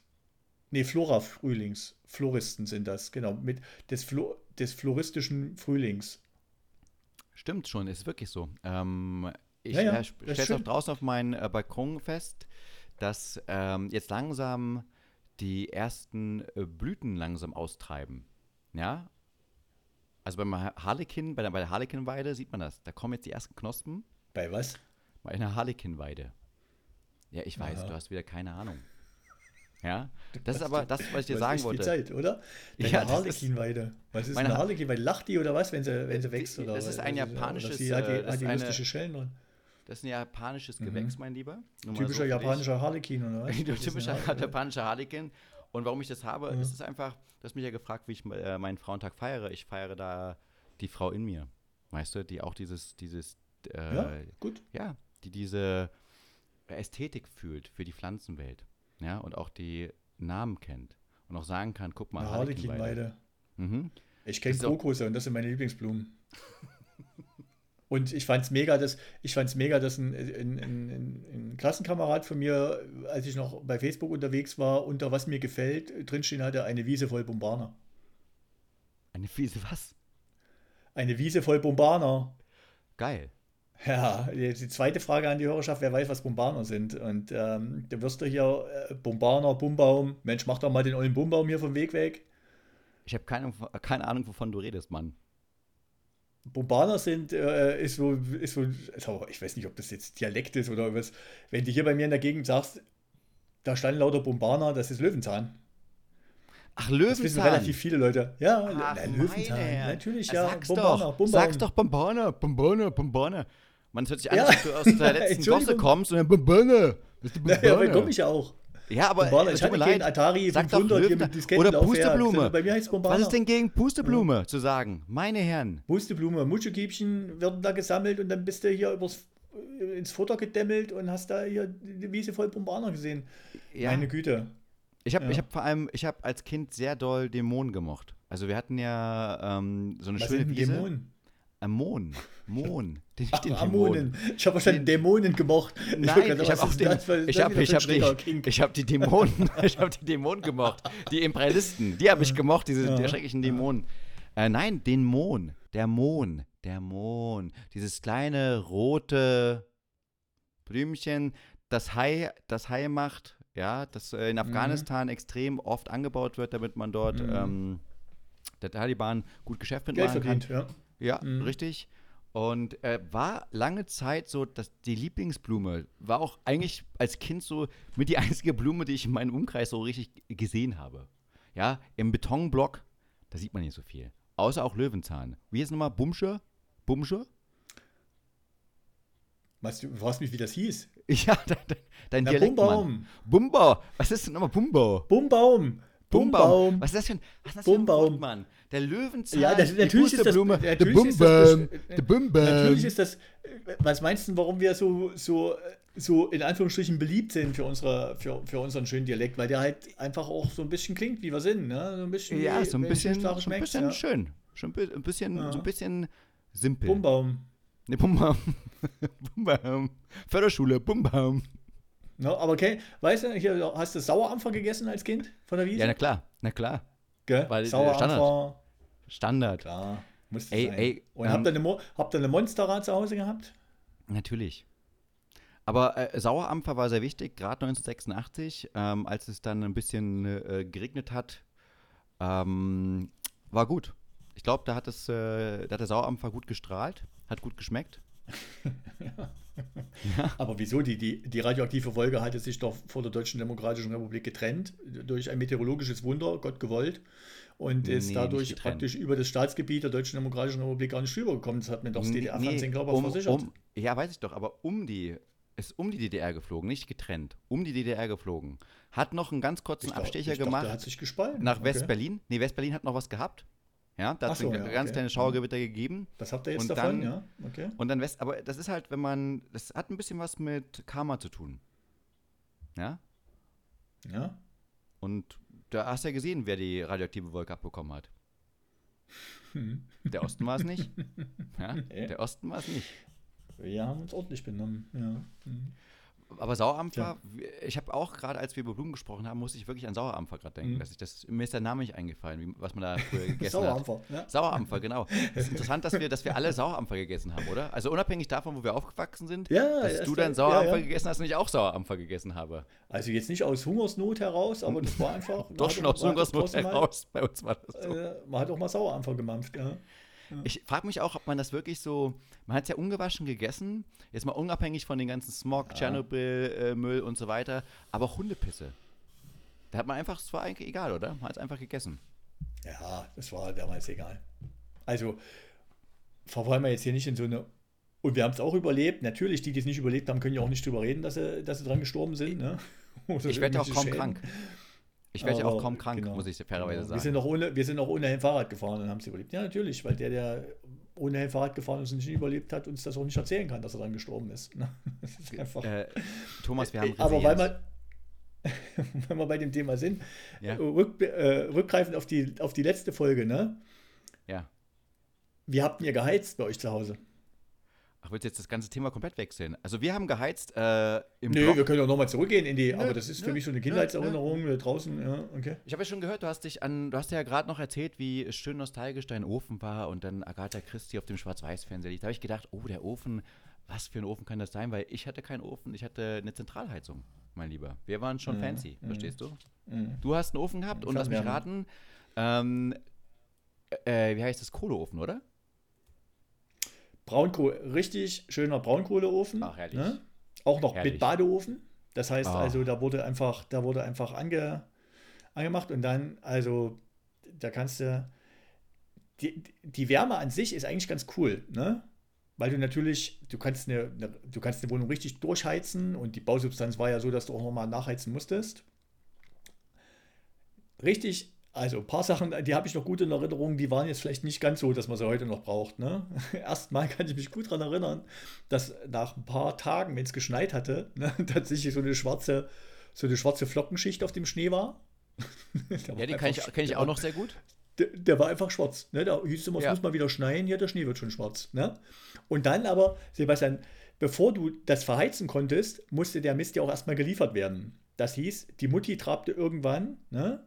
Nee, Flora-Frühlings. Floristen sind das, genau, mit des, Flo des floristischen Frühlings. Stimmt schon, ist wirklich so. Ähm, ich Ja, ja, äh, stelle es auch draußen auf meinen äh, Balkon fest, dass ähm, jetzt langsam die ersten äh, Blüten langsam austreiben. Ja? Also beim Ha- Harlekin, bei der, bei der Harlekinweide sieht man das. Da kommen jetzt die ersten Knospen Bei was? bei einer Harlekinweide. Ja, ich weiß, Aha. du hast wieder keine Ahnung. Ja? [LAUGHS] Das ist aber das, was ich dir sagen wollte. Zeit, oder? Deine Ja, das ist- Harlekinweide. Was ist eine Ha- Harlekinweide? Lacht die oder was, wenn sie, wenn sie wächst? Oder, das ist ein japanisches, Oder sie hat äh, die, das hat die lustige Schellen dran. Das ist ein japanisches Gewächs, mein Lieber. Nur so. Typischer dich. japanischer Harlekin, oder was? Der [LAUGHS] Das ist typische eine Har- japanische Harlekin. Und warum ich das habe, Ja. ist es einfach, du hast mich ja gefragt, wie ich äh, meinen Frauentag feiere. Ich feiere da die Frau in mir. Weißt du, die auch dieses, dieses, äh, Ja, ja. gut. die diese Ästhetik fühlt für die Pflanzenwelt. Ja, und auch die Namen kennt. Und auch sagen kann, guck mal. Harlekinweide. Mhm. Ich kenne Krokusse und das sind meine Lieblingsblumen. Und ich fand's mega, dass ich fand's mega, dass ein, ein, ein, ein, Klassenkamerad von mir, als ich noch bei Facebook unterwegs war, unter was mir gefällt, drinstehen hatte eine Wiese voll Bombaner. Eine fiese was? Eine Wiese voll Bombaner. Geil. Ja, die die zweite Frage an die Hörerschaft, wer weiß, was Bombaner sind. Und ähm, da wirst du hier äh, Bombaner, Bumbaum. Mensch, mach doch mal den ollen Bumbaum hier vom Weg weg. Ich habe keine, keine Ahnung, wovon du redest, Mann. Bombaner sind, äh, ist so, ist so, also ich weiß nicht, ob das jetzt Dialekt ist oder was. Wenn du hier bei mir in der Gegend sagst, da standen lauter Bombaner, das ist Löwenzahn. Ach, Das wissen Löwenzahn. relativ viele Leute. Ja, Ach, na, Löwenzahn. meine. Natürlich, Ja, sag's Bombaner, doch. Bombaum. Sag's doch Bombana, Bombana, Bombana. Man, hört sich an, Ja. als ob du aus der [LAUGHS] letzten. Gosse kommst und dann die Ja, Bombana. komme ich ja auch. Ja, aber Bombaner. äh, Ich hatte keinen. Atari Sag doch 500 hier mit Diskettenlaufwerk. Oder Pusteblume. Bei mir heißt es Bombaner. Was ist denn gegen Pusteblume zu sagen? Meine Herren. Pusteblume, Mutschekiebchen werden da gesammelt und dann bist du hier übers, ins Futter gedämmelt und hast da hier die Wiese voll Bombaner gesehen. Ja. Meine Güte. Ich habe Ja. ich hab vor allem, ich habe als Kind sehr doll Dämonen gemocht. Also wir hatten ja ähm, so eine Was schöne sind Wiese. Dämonen? Äh, Mon. Den, Ach, den Amonen. Ich habe wahrscheinlich Dämonen gemocht. Nein, ich habe auch den, den, ich habe ich hab die, ich hab die Dämonen, [LAUGHS] [LAUGHS] ich habe die Dämonen gemocht. Die Imperialisten, die habe ich gemocht, diese Ja. schrecklichen Dämonen. Äh, nein, den Mon, der Mon, der Mon. Dieses kleine rote Blümchen, das Hai, das Hai macht, ja, das äh, in Afghanistan extrem oft angebaut wird, damit man dort Mhm. ähm, der Taliban gut Geschäft Geld mitmachen kann. verdient, ja. Ja, Mhm. richtig. Und äh, war lange Zeit so, dass die Lieblingsblume war auch eigentlich als Kind so mit die [LAUGHS] einzige Blume, die ich in meinem Umkreis so richtig gesehen habe. Ja, im Betonblock, da sieht man nicht so viel. Außer auch Löwenzahn. Wie ist nochmal? Bumsche? Bumsche? Weißt du, du fragst mich, wie das hieß? [LAUGHS] Ja, dein, dein- Na, Dialekt. Bumbaum. Bumba. Was ist denn nochmal Bumba? Bumbaum. Bumbaum. Was ist das für ein, was ist das Bumbaum. Wort, Mann? Der Löwenzahn, Ja, das, die natürlich ist das. Der Bumbaum, der Bumbaum. natürlich ist das. Was meinst du, warum wir so, so, so in Anführungsstrichen beliebt sind für, unsere, für, für unseren schönen Dialekt? Weil der halt einfach auch so ein bisschen klingt, wie wir sind. Ne? So ein bisschen, Ja, so ein bisschen, die so ein bisschen ja. schön. Schon ein bisschen, Ja. so ein bisschen simpel. Bumbaum. Ne, Bumbaum. [LAUGHS] Bumbaum. Förderschule, Bumbaum. Ne? Aber okay, weißt du, hast du Sauerampfer gegessen als Kind von der Wiese? Ja, na klar, na klar. Gell? weil, äh, Sauerampfer, Standard. klar. Musste Ey, sein. ey, Und ähm, habt ihr eine, habt ihr eine Monsterrad zu Hause gehabt? Natürlich. Aber äh, Sauerampfer war sehr wichtig, gerade 1986, ähm, als es dann ein bisschen äh, geregnet hat. Ähm, war gut. Ich glaube, da hat es, äh, da hat der Sauerampfer gut gestrahlt, hat gut geschmeckt. [LAUGHS] [LAUGHS] [LAUGHS] Aber wieso? Die, die, die radioaktive Wolke hatte sich doch vor der Deutschen Demokratischen Republik getrennt, durch ein meteorologisches Wunder, Gott gewollt, und ist Nee, dadurch praktisch über das Staatsgebiet der Deutschen Demokratischen Republik gar nicht rübergekommen. Das hat mir doch das Nee, DDR-Fernsehen, nee, glaube ich, um, versichert. um, ja, weiß ich doch, aber um die, ist um die DDR geflogen, nicht getrennt, um die DDR geflogen. Hat noch einen ganz kurzen dachte- Abstecher dachte, gemacht Der hat sich gespalten. nach Okay. West-Berlin. Nee, West-Berlin hat noch was gehabt. Ja, da hat es so, ja, ganz okay. kleines Schauergewitter gegeben. Das habt ihr jetzt Und davon, dann- ja? Okay. Und dann West, aber das ist halt, wenn man, das hat ein bisschen was mit Karma zu tun. Ja? Ja. Und da hast du ja gesehen, wer die radioaktive Wolke abbekommen hat. Hm. Der Osten war es nicht. [LAUGHS] Ja, Nee. der Osten war es nicht. Wir haben uns ordentlich benommen. Ja. Hm. Aber Sauerampfer, ich habe auch gerade, als wir über Blumen gesprochen haben, musste ich wirklich an Sauerampfer gerade denken. Mhm. Dass ich das, mir ist der Name nicht eingefallen, wie, was man da früher [LAUGHS] gegessen hat. Sauerampfer. Ja. Sauerampfer, genau. [LAUGHS] Es ist interessant, dass wir, dass wir alle Sauerampfer gegessen haben, oder? Also unabhängig davon, wo wir aufgewachsen sind, Ja, dass ja, du dann ja- Sauerampfer ja, ja. gegessen hast und ich auch Sauerampfer gegessen habe. Also jetzt nicht aus Hungersnot heraus, aber das war einfach. [LAUGHS] Doch hat schon aus hat Hungersnot trotzdem mal, heraus. Bei uns war das so. Äh, man hat auch mal Sauerampfer gemampft. Ja. Ich frage mich auch, ob man das wirklich so. Man hat es ja ungewaschen gegessen, jetzt mal unabhängig von den ganzen Smog, Tschernobyl, äh, Müll und so weiter, aber auch Hundepisse. Da hat man einfach, es war eigentlich egal, oder? Man hat es einfach gegessen. Ja, das war damals egal. Also, verfallen wir jetzt hier nicht in so eine. Und wir haben es auch überlebt. Natürlich, die, die es nicht überlebt haben, können ja auch nicht drüber reden, dass sie, dass sie dran gestorben sind. Ne? Ich [LAUGHS] werde ja auch kaum Schäden. krank. Ich werde ja auch kaum krank, genau, muss ich fairerweise genau. sagen. Wir sind, auch ohne, wir sind auch ohne Helm Fahrrad gefahren und haben es überlebt. Ja, natürlich, weil der, der ohne Helm Fahrrad gefahren ist und nicht überlebt hat, uns das auch nicht erzählen kann, dass er dann gestorben ist. ne? [LAUGHS] Das ist einfach. äh, Thomas, wir haben Aber weil Resilienz. wir, [LAUGHS] wenn wir bei dem Thema sind, Ja. rück, äh, rückgreifend auf die, auf die letzte Folge, ne? Ja. Wie habt ihr geheizt bei euch zu Hause? Ach, willst du jetzt das ganze Thema komplett wechseln? Also wir haben geheizt äh, im Nö, Block. wir können auch nochmal zurückgehen in die, Nö, aber das ist für nö, mich so eine nö, Kindheitserinnerung da draußen, ja, okay. Ich habe ja schon gehört, du hast dich an, du hast ja gerade noch erzählt, wie schön nostalgisch dein Ofen war und dann Agatha Christie auf dem Schwarz-Weiß-Fernseher liegt. Da habe ich gedacht, oh, der Ofen, was für ein Ofen kann das sein? Weil ich hatte keinen Ofen, ich hatte eine Zentralheizung, mein Lieber. Wir waren schon Mhm, fancy, mhm. verstehst du? Mhm. Du hast einen Ofen gehabt und lass mich raten, ähm, äh, wie heißt das? Kohleofen, oder? Braunkohle, richtig schöner Braunkohleofen. Ach, herrlich. Ne? Auch noch Herrlich. mit Badeofen. Das heißt Ah. also, da wurde einfach, da wurde einfach ange, angemacht und dann, also, da kannst du. Die, die Wärme an sich ist eigentlich ganz cool, ne? Weil du natürlich, du kannst eine, eine, du kannst eine Wohnung richtig durchheizen und die Bausubstanz war ja so, dass du auch nochmal nachheizen musstest. Richtig, also ein paar Sachen, die habe ich noch gut in Erinnerung, die waren jetzt vielleicht nicht ganz so, dass man sie heute noch braucht. Ne? [LAUGHS] Erstmal kann ich mich gut daran erinnern, dass nach ein paar Tagen, wenn es geschneit hatte, ne, [LAUGHS] tatsächlich so eine schwarze, so eine schwarze Flockenschicht auf dem Schnee war. [LAUGHS] War Ja, den kann ich, kenn ich auch noch sehr gut. der, der war einfach schwarz. Ne? Da hieß es immer, es Ja. muss mal wieder schneien, hier der Schnee wird schon schwarz. Ne? Und dann aber, Sebastian, bevor du das verheizen konntest, musste der Mist ja auch erstmal geliefert werden. Das hieß, die Mutti trabte irgendwann ne,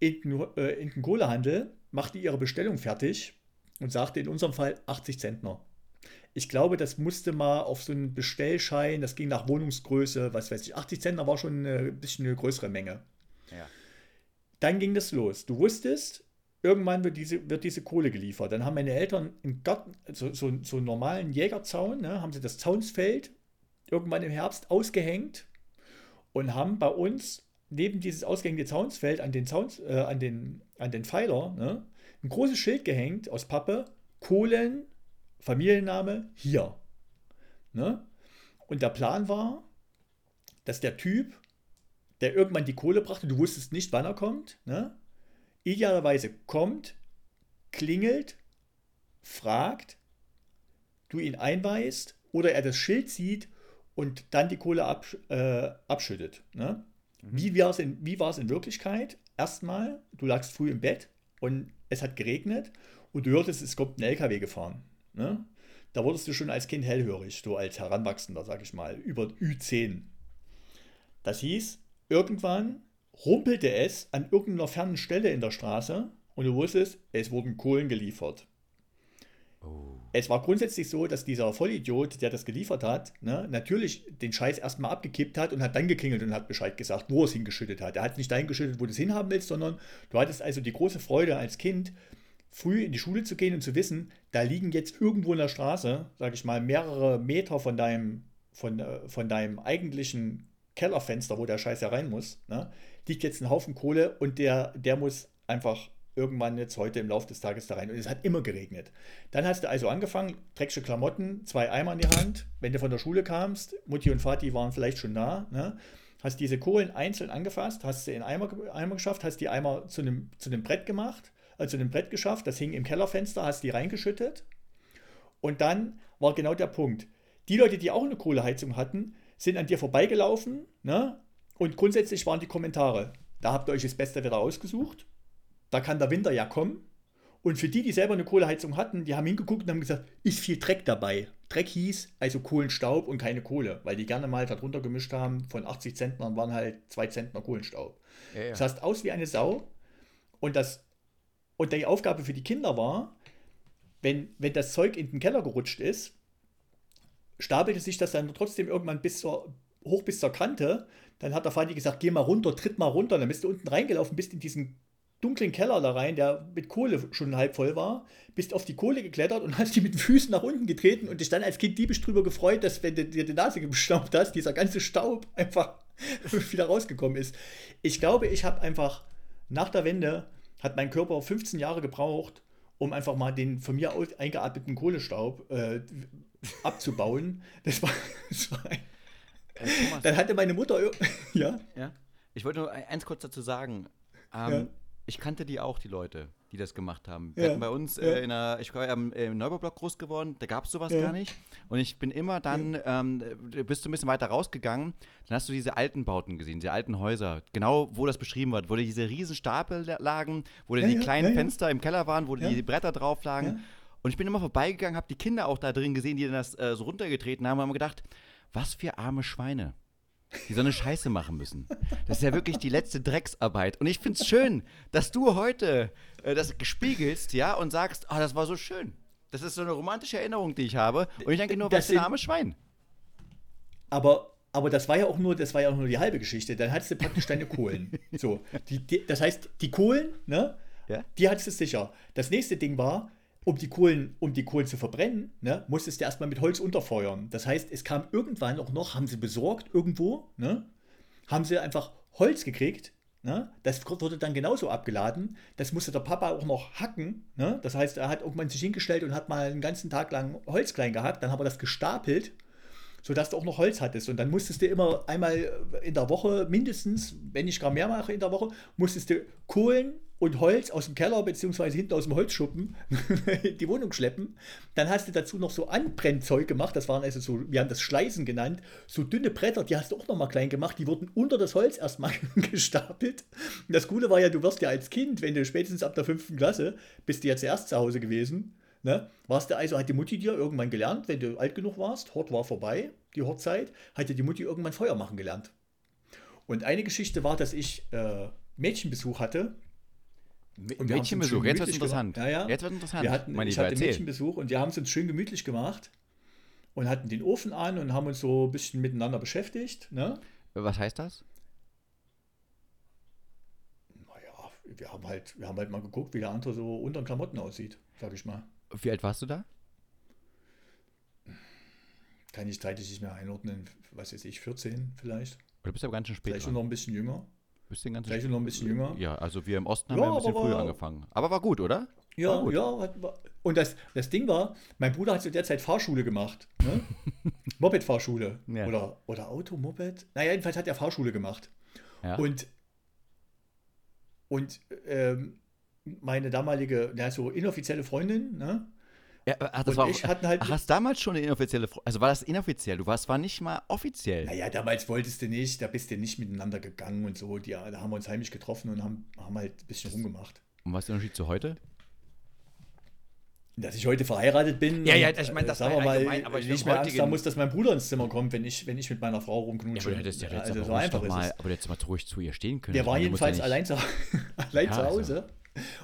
in, den, äh, Kohlehandel, machte ihre Bestellung fertig und sagte in unserem Fall 80 Zentner. Ich glaube, das musste mal auf so einen Bestellschein, das ging nach Wohnungsgröße, was weiß ich, 80 Zentner war schon ein bisschen eine größere Menge. Ja. Dann ging das los. Du wusstest, irgendwann wird diese, wird diese Kohle geliefert. Dann haben meine Eltern im Garten, so, so, so einen normalen Jägerzaun, ne, haben sie das Zaunsfeld irgendwann im Herbst ausgehängt und haben bei uns neben dieses ausgehängte Zaunsfeld an den, Zauns, äh, an den, an den Pfeiler ne, ein großes Schild gehängt aus Pappe, Kohlen, Familienname, hier. Ne? Und der Plan war, dass der Typ, der irgendwann die Kohle brachte, du wusstest nicht, wann er kommt, ne? idealerweise kommt, klingelt, fragt, du ihn einweist oder er das Schild sieht und dann die Kohle absch äh, abschüttet. Ne? Wie war es in, in Wirklichkeit? Erstmal, du lagst früh im Bett und es hat geregnet und du hörtest, es kommt ein LKW gefahren. Ne? Da wurdest du schon als Kind hellhörig, so als Heranwachsender, sag ich mal, über Ü10. Das hieß, irgendwann rumpelte es an irgendeiner fernen Stelle in der Straße und du wusstest, es wurden Kohlen geliefert. Es war grundsätzlich so, dass dieser Vollidiot, der das geliefert hat, ne, natürlich den Scheiß erstmal abgekippt hat und hat dann geklingelt und hat Bescheid gesagt, wo er es hingeschüttet hat. Er hat nicht dahin geschüttet, wo du es hinhaben willst, sondern du hattest also die große Freude als Kind, früh in die Schule zu gehen und zu wissen, da liegen jetzt irgendwo in der Straße, sag ich mal, mehrere Meter von deinem, von, äh, von deinem eigentlichen Kellerfenster, wo der Scheiß ja rein muss, ne, liegt jetzt ein Haufen Kohle und der, der muss einfach irgendwann jetzt heute im Laufe des Tages da rein. Und es hat immer geregnet. Dann hast du also angefangen, dreckige Klamotten, zwei Eimer in die Hand. Wenn du von der Schule kamst, Mutti und Vati waren vielleicht schon da, ne? hast diese Kohlen einzeln angefasst, hast sie in Eimer, Eimer geschafft, hast die Eimer zu einem, zu einem Brett gemacht, äh, zu einem Brett geschafft, das hing im Kellerfenster, hast die reingeschüttet. Und dann war genau der Punkt. Die Leute, die auch eine Kohleheizung hatten, sind an dir vorbeigelaufen, ne? Und grundsätzlich waren die Kommentare, da habt ihr euch das beste Wetter ausgesucht, da kann der Winter ja kommen. Und für die, die selber eine Kohleheizung hatten, die haben hingeguckt und haben gesagt, ist viel Dreck dabei. Dreck hieß also Kohlenstaub und keine Kohle, weil die gerne mal darunter gemischt haben, von 80 Zentnern waren halt 2 Zentner Kohlenstaub. Ja, ja. Das heißt, aus wie eine Sau. Und, das, und die Aufgabe für die Kinder war, wenn, wenn das Zeug in den Keller gerutscht ist, stapelte sich das dann trotzdem irgendwann bis zur, hoch bis zur Kante. Dann hat der Vati gesagt, geh mal runter, tritt mal runter. Dann bist du unten reingelaufen, bist in diesen dunklen Keller da rein, der mit Kohle schon halb voll war, bist auf die Kohle geklettert und hast die mit Füßen nach unten getreten und dich dann als Kind diebisch drüber gefreut, dass wenn du dir die Nase gestaubt hast, dieser ganze Staub [LAUGHS] einfach wieder rausgekommen ist. Ich glaube, ich habe einfach nach der Wende hat mein Körper 15 Jahre gebraucht, um einfach mal den von mir aus eingeatmeten Kohlestaub äh, abzubauen. Das war, das war ein, Äh, dann hatte meine Mutter [LAUGHS] ja ja? Ich wollte nur eins kurz dazu sagen. Ähm, Ja. Ich kannte die auch, die Leute, die das gemacht haben. Wir Ja, hatten bei uns ja. äh, in der, ich war im Neubaublock groß geworden, da gab es sowas Ja. gar nicht. Und ich bin immer dann, ähm, äh, bist du ein bisschen weiter rausgegangen, dann hast du diese alten Bauten gesehen, diese alten Häuser, genau wo das beschrieben wird, wo diese riesen Stapel la- lagen, wo die kleinen. Fenster im Keller waren, wo die Bretter drauf lagen. Und ich bin immer vorbeigegangen, habe die Kinder auch da drin gesehen, die dann das äh, so runtergetreten haben und haben gedacht, was für arme Schweine die so eine Scheiße machen müssen. Das ist ja wirklich die letzte Drecksarbeit. Und ich finde es schön, dass du heute äh, das gespiegelst, ja, und sagst, ah, das war so schön. Das ist so eine romantische Erinnerung, die ich habe. Und ich denke nur, Das was für ein armes Schwein. Aber, aber das war ja auch nur, das war ja auch nur die halbe Geschichte. Dann hattest du praktisch deine Kohlen. [LAUGHS] So, die, die, das heißt, die Kohlen, ne, Ja. die hattest du sicher. Das nächste Ding war, um die Kohlen, um die Kohlen zu verbrennen, ne, musstest du erstmal mit Holz unterfeuern. Das heißt, es kam irgendwann auch noch, haben sie besorgt irgendwo, ne, haben sie einfach Holz gekriegt. Ne? Das wurde dann genauso abgeladen. Das musste der Papa auch noch hacken. Ne? Das heißt, er hat irgendwann sich hingestellt und hat mal einen ganzen Tag lang Holz klein gehackt. Dann haben wir das gestapelt, sodass du auch noch Holz hattest. Und dann musstest du immer einmal in der Woche mindestens, wenn nicht gar mehrmals in der Woche, musstest du Kohlen und Holz aus dem Keller beziehungsweise hinten aus dem Holzschuppen [LAUGHS] die Wohnung schleppen. Dann hast du dazu noch so Anbrennzeug gemacht. Das waren also so, wir haben das Schleißen genannt. So dünne Bretter, die hast du auch noch mal klein gemacht. Die wurden unter das Holz erstmal [LAUGHS] gestapelt. Und das Coole war ja, du wirst ja als Kind, wenn du spätestens ab der fünften Klasse, bist du ja zuerst zu Hause gewesen. Ne? Warst du also, hat die Mutti dir irgendwann gelernt, wenn du alt genug warst, Hort war vorbei, die Hortzeit, hat dir die Mutti irgendwann Feuer machen gelernt. Und eine Geschichte war, dass ich äh, Mädchenbesuch hatte Mädchenbesuch, jetzt wird interessant. Ja, ja. Jetzt wird interessant. Wir hatten, ich hatte Mädchenbesuch und wir haben es uns schön gemütlich gemacht und hatten den Ofen an und haben uns so ein bisschen miteinander beschäftigt. Ne? Was heißt das? Naja, wir haben halt, wir haben halt mal geguckt, wie der andere so unter den Klamotten aussieht, sag ich mal. Wie alt warst du da? Kann ich zeitlich nicht mehr einordnen, was weiß ich, 14 vielleicht. Oder bist du aber ganz schön spät? Vielleicht schon noch ein bisschen jünger. Bist den ganzen Vielleicht noch ein bisschen jünger. Ja, also wir im Osten haben ja, ein bisschen früher angefangen. Aber war gut, oder? Ja, gut. ja. Und das, das Ding war, mein Bruder hat zu der Zeit Fahrschule gemacht. Ne? [LAUGHS] Moped-Fahrschule. Ja. Oder, oder Auto, Moped. Naja, jedenfalls hat er Fahrschule gemacht. Ja. Und, und ähm, meine damalige, ja, so inoffizielle Freundin, ne? Ja, ach, das und war auch, hatten halt. Ach, hast damals schon eine inoffizielle Freundin? Also war das inoffiziell? Du warst, war nicht mal offiziell. Naja, damals wolltest du nicht, da bist du nicht miteinander gegangen und so. Die, da haben wir uns heimlich getroffen und haben, haben halt ein bisschen rumgemacht. Und was ist der Unterschied zu heute? Dass ich heute verheiratet bin. Ja, ja, ich meine, das äh, sagen wir mal, aber ich nicht mehr Angst haben muss, dass mein Bruder ins Zimmer kommt, wenn ich, wenn ich mit meiner Frau rumknutsche. Ja, aber das, ja, also so einfach mal, aber jetzt mal ruhig zu ihr stehen können. Der war jedenfalls allein, zu, [LAUGHS] allein ja, zu Hause. Also.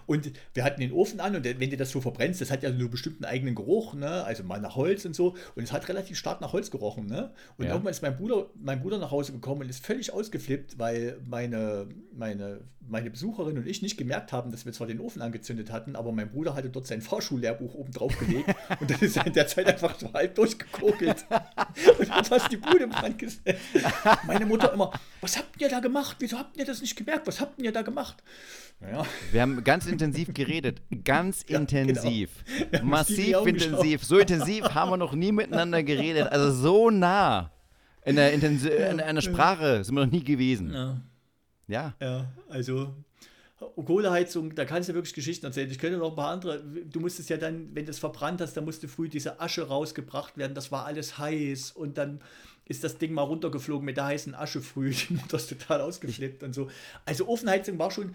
Und wir hatten den Ofen an und wenn du das so verbrennst, das hat ja nur einen bestimmten eigenen Geruch, ne? also mal nach Holz und so. Und es hat relativ stark nach Holz gerochen. Ne? Und ja. irgendwann ist mein Bruder, mein Bruder nach Hause gekommen und ist völlig ausgeflippt, weil meine, meine, meine Besucherin und ich nicht gemerkt haben, dass wir zwar den Ofen angezündet hatten, aber mein Bruder hatte dort sein Fahrschullehrbuch oben drauf gelegt [LAUGHS] und dann ist er in der Zeit einfach so halb durchgekokelt [LAUGHS] und hat fast die Bude im Brand gesetzt. Meine Mutter immer, was habt ihr da gemacht? Wieso habt ihr das nicht gemerkt? Was habt ihr da gemacht? Ja. Wir haben ganz intensiv geredet. Ganz [LAUGHS] ja, intensiv. Genau. Massiv intensiv. So intensiv haben wir noch nie miteinander geredet. Also so nah in der, Intensi in einer Sprache sind wir noch nie gewesen. Ja. Ja. Ja, also Kohleheizung, da kannst du wirklich Geschichten erzählen. Ich könnte noch ein paar andere. Du musstest ja dann, wenn du es verbrannt hast, dann musste früh diese Asche rausgebracht werden. Das war alles heiß und dann ist das Ding mal runtergeflogen mit der heißen Asche früh. [LAUGHS] Die Mutter ist total ausgeflippt und so. Also Ofenheizung war schon,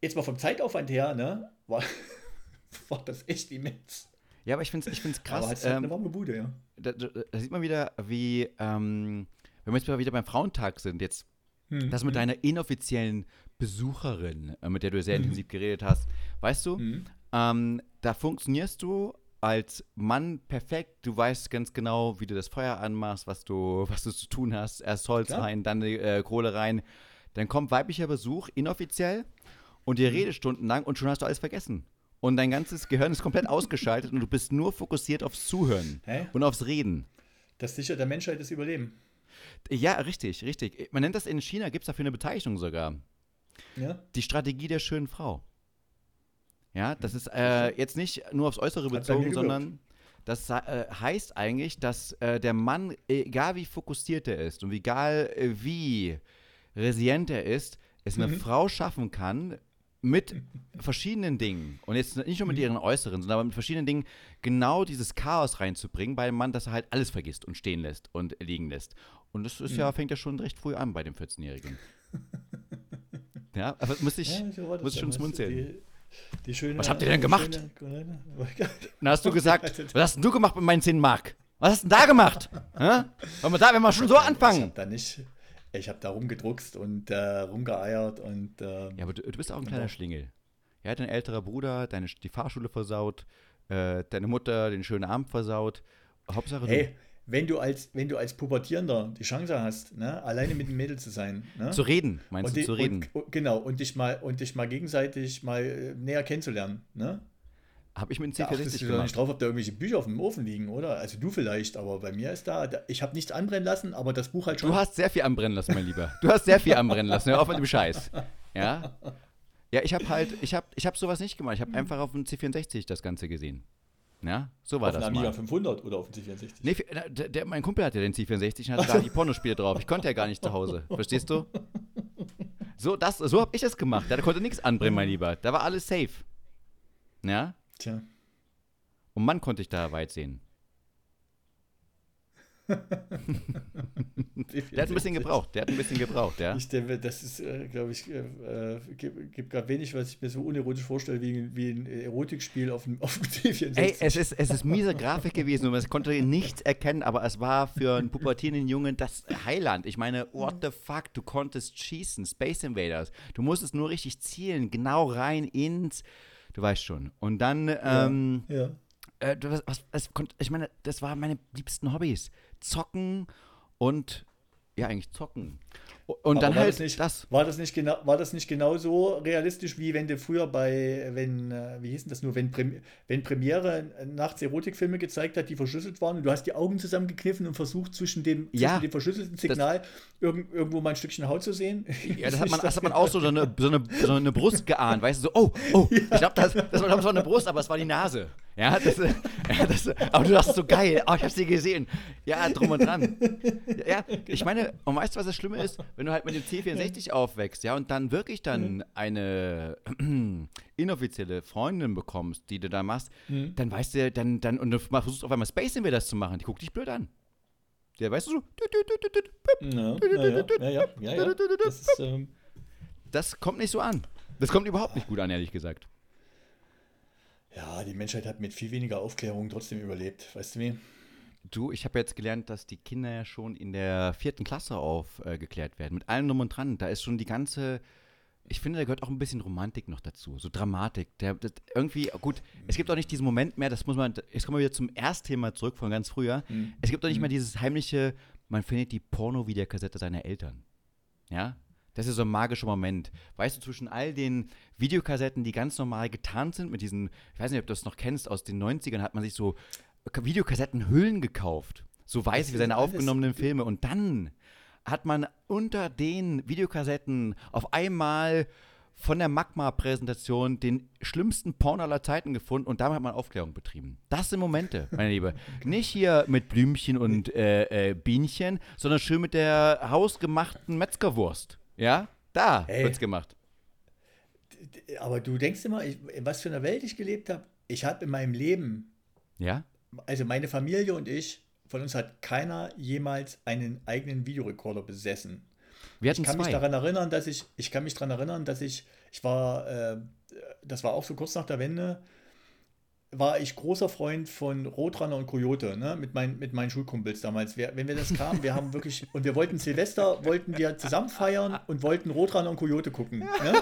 jetzt mal vom Zeitaufwand her, ne, war, [LAUGHS] war das echt immens. Ja, aber ich finde es ich find's krass. Aber halt ähm, eine warme Bude, ja. Da, da, da, sieht man wieder, wie, ähm, wenn wir jetzt mal wieder beim Frauentag sind, jetzt hm, das mit hm. deiner inoffiziellen Besucherin, äh, mit der du sehr hm. intensiv geredet hast, weißt du, hm. ähm, da funktionierst du als Mann perfekt. Du weißt ganz genau, wie du das Feuer anmachst, was du, was du zu tun hast. Erst Holz Klar. rein, dann die äh, Kohle rein. Dann kommt weiblicher Besuch, inoffiziell und ihr redet stundenlang und schon hast du alles vergessen. Und dein ganzes Gehirn ist komplett ausgeschaltet und du bist nur fokussiert aufs Zuhören Hä? und aufs Reden. Das sichert der Menschheit das Überleben. Ja, richtig, richtig. Man nennt das in China, gibt es dafür eine Bezeichnung sogar. Ja? Die Strategie der schönen Frau. Ja, das ist äh, jetzt nicht nur aufs Äußere bezogen, sondern das äh, heißt eigentlich, dass äh, der Mann, egal wie fokussiert er ist und egal äh, wie resilient er ist, es eine mhm. Frau schaffen kann, mit verschiedenen Dingen und jetzt nicht nur mit mhm. ihren Äußeren, sondern mit verschiedenen Dingen genau dieses Chaos reinzubringen bei dem Mann, dass er halt alles vergisst und stehen lässt und liegen lässt. Und das ist ja, mhm. fängt ja schon recht früh an bei dem 14-Jährigen. ja, aber muss ich, ja, muss ich schon schmunzeln. Die, die was habt ihr denn gemacht? Schöne, Dann hast du gesagt, [LAUGHS] was hast denn du gemacht mit meinen 10 Mark? Was hast du denn da gemacht? Wenn wir da, wenn wir schon so anfangen. Ich hab da nicht, ich habe da rumgedruckst und äh, rumgeeiert und. Äh, ja, aber du, du, bist auch ein kleiner Schlingel. Er hat dein älterer Bruder deine, die Fahrschule versaut, äh, deine Mutter den schönen Abend versaut. Hauptsache hey, du. Wenn du, als, wenn du als Pubertierender die Chance hast, ne, alleine mit dem Mädel zu sein. Ne? Zu reden, meinst die, du, zu reden? Und, genau, und dich mal, und dich mal gegenseitig mal äh, näher kennenzulernen. Ne? Habe ich mit dem achtest C64 du doch gemacht. nicht drauf, ob da irgendwelche Bücher auf dem Ofen liegen, oder? Also du vielleicht, aber bei mir ist da, ich habe nichts anbrennen lassen, aber das Buch halt schon. Du hast sehr viel anbrennen lassen, mein Lieber. Du hast sehr viel anbrennen lassen. Hör auf mit dem Scheiß. Ja? Ja, ich habe halt, ich habe ich hab sowas nicht gemacht. Ich habe einfach auf dem C64 das Ganze gesehen. Ja, so war auf das einem Amiga mal. 500 oder auf dem C64. Nee, der, der, mein Kumpel hatte den C64 und hatte da die Pornospiele drauf. Ich konnte ja gar nicht zu Hause. Verstehst du? So, das, so habe ich es gemacht. Da konnte nichts anbrennen, mein Lieber. Da war alles safe. Ja? Tja. Und Mann konnte ich da weit sehen. [LAUGHS] Der hat ein bisschen gebraucht. Der hat ein bisschen gebraucht, ja. Ich denke, das ist, äh, glaube ich, äh, äh, gibt, gibt gerade wenig, was ich mir so unerotisch vorstelle, wie, wie ein Erotikspiel auf dem, auf dem C64. Ey, es ist, es ist miese Grafik gewesen und man konnte nichts erkennen, aber es war für einen pubertierenden Jungen das Heiland. Ich meine, what the fuck, du konntest schießen, Space Invaders. Du musstest nur richtig zielen, genau rein ins, du weißt schon. Und dann, ähm, ja. äh, du, was, was, konnt, ich meine, das waren meine liebsten Hobbys. Zocken und, ja, eigentlich zocken. Und dann war halt das nicht, das. War das nicht genau, war das nicht genauso realistisch, wie wenn du früher bei, wenn, äh, wie hieß denn das nur, wenn, Prem wenn Premiere nachts Erotikfilme gezeigt hat, die verschlüsselt waren und du hast die Augen zusammengekniffen und versucht zwischen dem, Ja, zwischen dem verschlüsselten Signal irgend, irgendwo mal ein Stückchen Haut zu sehen? Ja, das [LAUGHS] hat man, das hat man auch so, so, eine, so, eine, so eine Brust geahnt, weißt du, so, oh, oh, [LAUGHS] ich glaube, das, das, war, das eine Brust, aber es war die Nase. Ja, das, [LAUGHS] ja, das, aber du dachtest so geil, oh, ich hab sie gesehen. Ja, drum und dran. Ja, ich meine, und weißt du, was das Schlimme ist? Wenn du halt mit dem [LAUGHS] C64 aufwächst, ja, und dann wirklich dann eine [CLEARS THROAT] inoffizielle Freundin bekommst, die du da machst, Mhm. dann weißt du, dann, dann, und du versuchst auf einmal Space Invaders zu machen, die guckt dich blöd an. Ja, weißt du so, das kommt nicht so an. Das kommt überhaupt nicht gut an, ehrlich gesagt. ja, die Menschheit hat mit viel weniger Aufklärung trotzdem überlebt. Weißt du wie? Du, ich habe jetzt gelernt, dass die Kinder ja schon in der vierten Klasse aufgeklärt werden. Mit allem drum und dran. Da ist schon die ganze. Ich finde, da gehört auch ein bisschen Romantik noch dazu. So Dramatik. Der, das, irgendwie, gut, es gibt auch nicht diesen Moment mehr, das muss man. Jetzt kommen wir wieder zum Erstthema zurück von ganz früher. Mhm. Es gibt auch nicht mehr dieses heimliche, man findet die Porno-Videokassette seiner Eltern. Ja? Das ist so ein magischer Moment. Weißt du, zwischen all den Videokassetten, die ganz normal getarnt sind, mit diesen, ich weiß nicht, ob du das noch kennst, aus den 90ern hat man sich so Videokassettenhüllen gekauft. So weiß Das wie seine aufgenommenen Filme. Und dann hat man unter den Videokassetten auf einmal von der Magma-Präsentation den schlimmsten Porn aller Zeiten gefunden und damit hat man Aufklärung betrieben. Das sind Momente, meine Liebe. [LAUGHS] Nicht hier mit Blümchen und äh, äh, Bienchen, sondern schön mit der hausgemachten Metzgerwurst. Ja? Da Hey. wird's gemacht. Aber du denkst immer, ich, in was für einer Welt ich gelebt habe. Ich habe in meinem Leben, Ja? Also meine Familie und ich, von uns hat keiner jemals einen eigenen Videorekorder besessen. Wir Ich hatten kann mich zwei. daran erinnern, dass ich, ich kann mich daran erinnern, dass ich, ich war, äh, das war auch so kurz nach der Wende, war ich großer Freund von Roadrunner und Coyote, ne, mit, mein, mit meinen Schulkumpels damals. Wir, wenn wir das kamen, wir haben wirklich, und wir wollten Silvester, wollten wir zusammen feiern und wollten Roadrunner und Coyote gucken. Ne?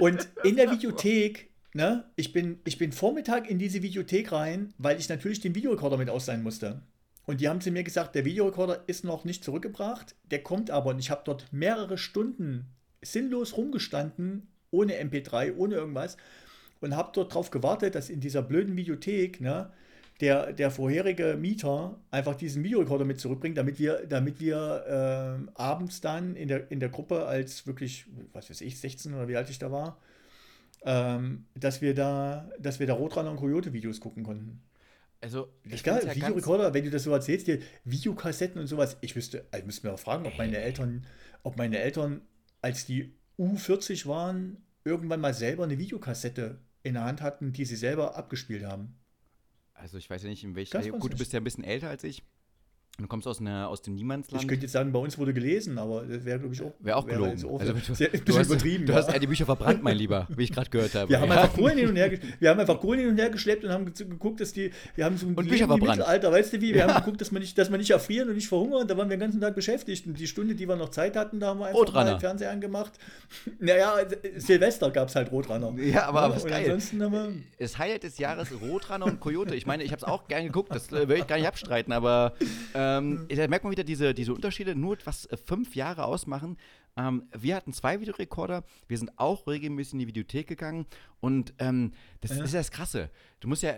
Und in der Videothek, ne, ich bin, ich bin Vormittag in diese Videothek rein, weil ich natürlich den Videorekorder mit ausleihen musste. Und die haben zu mir gesagt, der Videorekorder ist noch nicht zurückgebracht, der kommt aber. Und ich habe dort mehrere Stunden sinnlos rumgestanden, ohne MP3, ohne irgendwas. Und habe dort drauf gewartet, dass in dieser blöden Videothek, ne, der, der vorherige Mieter einfach diesen Videorekorder mit zurückbringt, damit wir, damit wir ähm, abends dann in der, in der Gruppe als wirklich, was weiß ich, 16 oder wie alt ich da war, ähm, dass wir da, dass wir da Rotrunner und Coyote Videos gucken konnten. Also, ich find's ja Videorekorder, wenn du das so erzählst, dir Videokassetten und sowas. Ich wüsste, ich müsste mir auch fragen, ob meine Eltern, ob meine Eltern, als die U40 waren, irgendwann mal selber eine Videokassette in der Hand hatten, die sie selber abgespielt haben. Also ich weiß ja nicht, in welcher. Gut, du bist ja ein bisschen älter als ich. Du kommst aus, einer, aus dem Niemandsland. Ich könnte jetzt sagen, bei uns wurde gelesen, aber das wäre, glaube ich, auch, Wäre auch gelogen. auch Also, du, [LAUGHS] sehr, ein du, bisschen hast, übertrieben. du ja. hast eher die Bücher verbrannt, mein Lieber, wie ich gerade gehört habe. wir haben, ja. einfach Kohlen hin und her, wir haben einfach Kohlen hin und her geschleppt und haben ge- geguckt, dass die, wir haben so ein Und Bücher verbrannt. Mittelalter, weißt du wie, wir Ja. haben geguckt, dass wir, nicht, dass wir nicht erfrieren und nicht verhungern, da waren wir den ganzen Tag beschäftigt und die Stunde, die wir noch Zeit hatten, da haben wir einfach Rotrunner. mal Fernseher angemacht. [LAUGHS] Naja, Silvester gab es halt Rotrunner. Ja, aber, aber was und geil. ansonsten haben wir, Das Highlight des Jahres Rotrunner und Coyote. Ich meine, ich habe es auch gern geguckt, das äh, will ich gar nicht abstreiten, aber äh, Ähm, da merkt man wieder diese, diese Unterschiede, nur was äh, fünf Jahre ausmachen. Ähm, wir hatten zwei Videorekorder, wir sind auch regelmäßig in die Videothek gegangen und ähm, das Ja. ist ja das Krasse. Du musst ja,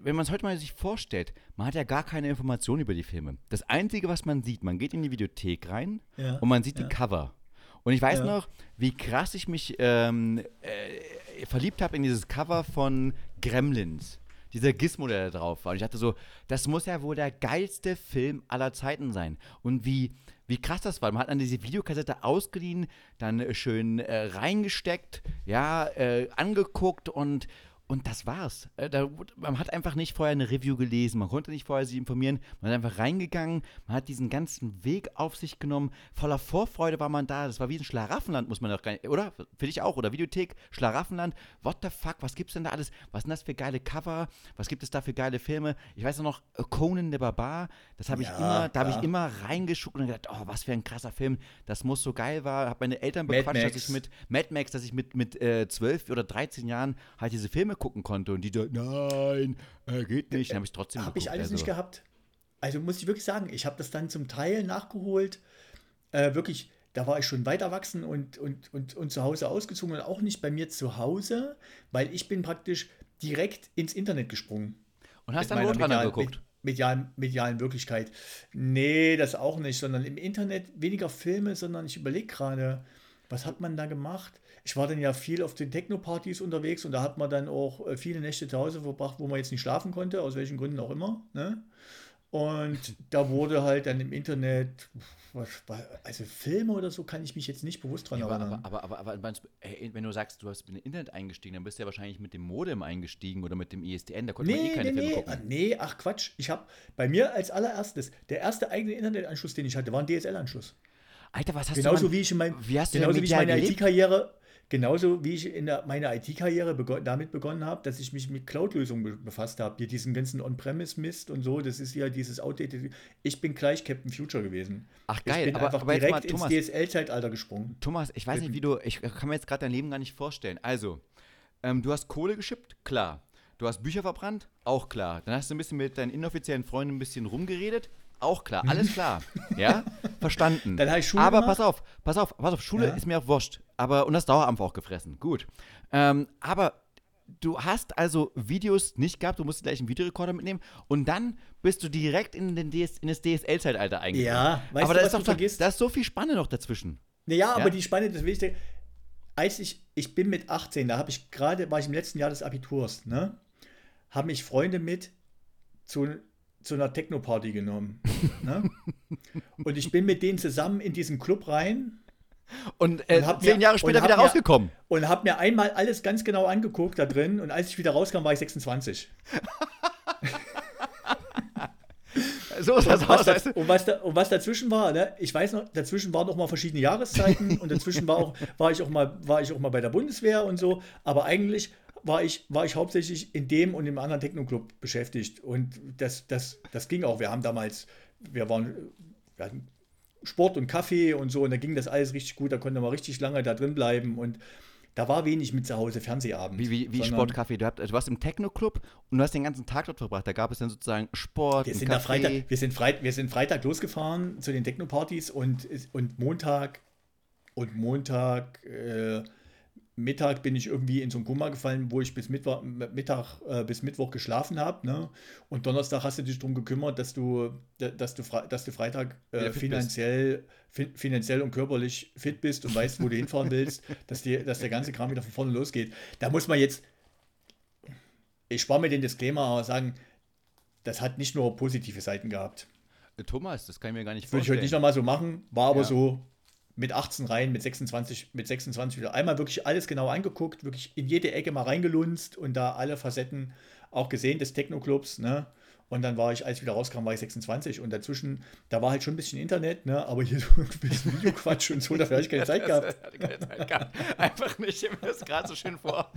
wenn man es heute mal sich vorstellt, man hat ja gar keine Informationen über die Filme. Das Einzige, was man sieht, man geht in die Videothek rein Ja, und man sieht ja. die Cover. Und ich weiß noch, wie krass ich mich ähm, äh, verliebt habe in dieses Cover von Gremlins. Dieser Gizmo, der da drauf war. Und ich dachte so, das muss ja wohl der geilste Film aller Zeiten sein. Und wie, wie krass das war. Man hat dann diese Videokassette ausgeliehen, dann schön äh, reingesteckt, ja, äh, angeguckt und, und das war's. Äh, da, man hat einfach nicht vorher eine Review gelesen, man konnte nicht vorher sich informieren, man ist einfach reingegangen, man hat diesen ganzen Weg auf sich genommen, voller Vorfreude war man da, das war wie ein Schlaraffenland, muss man doch gar nicht, oder? Für dich auch, oder Videothek, Schlaraffenland, what the fuck, was gibt's denn da alles? Was sind das für geile Cover? Was gibt es da für geile Filme? Ich weiß noch, äh, Conan der Barbar, das habe ich Ja, immer, da habe ich immer reingeschuckt und gedacht, oh, was für ein krasser Film, das muss so geil war, habe meine Eltern bequatscht, dass ich mit Mad Max, dass ich mit, mit äh, 12 oder 13 Jahren halt diese Filme gucken konnte und die da, nein, äh, geht nicht, dann habe ich trotzdem Habe ich alles also. nicht gehabt. Also muss ich wirklich sagen, ich habe das dann zum Teil nachgeholt. Äh, wirklich, da war ich schon weit erwachsen und, und, und, und zu Hause ausgezogen und auch nicht bei mir zu Hause, weil ich bin praktisch direkt ins Internet gesprungen. Und hast mit dann Roadrunner geguckt? Medialen, medialen Wirklichkeit. Nee, das auch nicht, sondern im Internet weniger Filme, sondern ich überlege gerade, was hat man da gemacht? Ich war dann ja viel auf den Techno-Partys unterwegs und da hat man dann auch äh, viele Nächte zu Hause verbracht, wo man jetzt nicht schlafen konnte, aus welchen Gründen auch immer. Ne? Und [LAUGHS] da wurde halt dann im Internet, was, war- also Filme oder so kann ich mich jetzt nicht bewusst dran aber, erinnern. aber, aber, aber, aber ey, wenn du sagst, du hast mit dem Internet eingestiegen, dann bist du ja wahrscheinlich mit dem Modem eingestiegen oder mit dem ISDN, da konnte man eh Nee, keine nee, Filme nee, gucken. nee, ach Quatsch. Ich habe bei mir als allererstes, der erste eigene Internetanschluss, den ich hatte, war ein DSL-Anschluss. Alter, was hast Genauso du wie ich in mein, wie hast du genauso wie ich meine? IT-Karriere, genauso wie ich in der, meine IT-Karriere bego damit begonnen habe, dass ich mich mit Cloud-Lösungen be befasst habe. Hier diesen ganzen On-Premise-Mist und so, das ist ja dieses Outdated. Ich bin gleich Captain Future gewesen. Ach, geil, Ich bin aber- einfach aber direkt mal, ins Thomas. DSL-Zeitalter gesprungen. Thomas, ich weiß nicht, wie du, ich kann mir jetzt gerade dein Leben gar nicht vorstellen. Also, ähm, du hast Kohle geschippt? Klar. Du hast Bücher verbrannt? Auch klar. Dann hast du ein bisschen mit deinen inoffiziellen Freunden ein bisschen rumgeredet? Auch klar. [LAUGHS] Alles klar. ja? Verstanden. Dann habe ich Schule Aber gemacht. pass auf, pass auf, pass auf, Schule Ja. ist mir auch wurscht. Aber, und das Dauerampf auch gefressen. Gut. Ähm, aber du hast also Videos nicht gehabt, du musst gleich einen Videorekorder mitnehmen und dann bist du direkt in, den DS, in das DSL-Zeitalter eingegangen. Ja, weißt aber du, da ist doch vergisst? da ist so viel Spanne noch dazwischen. Naja, Ja? aber die Spanne, das will ich dir. Als ich, ich bin mit 18, da habe ich gerade, war ich im letzten Jahr des Abiturs, ne? Haben mich Freunde mit zu, zu einer Techno-Party genommen. ne? Und ich bin mit denen zusammen in diesen Club rein Und, äh, Und hab zehn mir- Jahre später wieder mir- rausgekommen. und habe mir einmal alles ganz genau angeguckt da drin. Und als ich wieder rauskam, war ich 26. [LAUGHS] So ist das Und was, aus. da, weißt du? und, was da, und was dazwischen war, ne? ich weiß noch, dazwischen waren noch mal verschiedene Jahreszeiten und dazwischen war, auch, war, ich auch mal, war ich auch mal bei der Bundeswehr und so. Aber eigentlich war ich, war ich hauptsächlich in dem und im anderen Techno-Club beschäftigt. Und das, das, das ging auch. Wir haben damals, wir waren, wir hatten Sport und Kaffee und so und da ging das alles richtig gut. Da konnte man richtig lange da drin bleiben und da war wenig mit zu Hause Fernsehabend. Wie, wie, wie Sportcafé. Du, habt, du warst im Techno-Club und du hast den ganzen Tag dort verbracht. Da gab es dann sozusagen Sport, Wir sind, Café. Freitag, wir, sind Freit, wir sind Freitag losgefahren zu den Techno-Partys und, und Montag und Montag äh, Mittag bin ich irgendwie in so ein Koma gefallen, wo ich bis Mittwoch, Mittag äh, bis Mittwoch geschlafen habe. Ne? Und Donnerstag hast du dich darum gekümmert, dass du, dass du, dass du Freitag äh, finanziell, fi finanziell und körperlich fit bist und weißt, wo du hinfahren willst, [LAUGHS] dass, die, dass der ganze Kram wieder von vorne losgeht. Da muss man jetzt, ich spare mir den Disclaimer, aber sagen, das hat nicht nur positive Seiten gehabt. Äh, Thomas, das kann ich mir gar nicht Würde ich vorstellen. heute nicht nochmal so machen, war aber Ja. so mit 18 rein, mit 26, mit 26 wieder. Einmal wirklich alles genau angeguckt, wirklich in jede Ecke mal reingelunzt und da alle Facetten auch gesehen des Techno-Clubs, ne? Und dann war ich, als ich wieder rauskam, war ich 26 und dazwischen, da war halt schon ein bisschen Internet, ne? Aber hier so ein bisschen Videoquatsch und so, dafür habe ich keine Zeit gehabt. [LAUGHS] Keine Zeit gehabt. Einfach nicht. Ich mir das gerade so schön vor.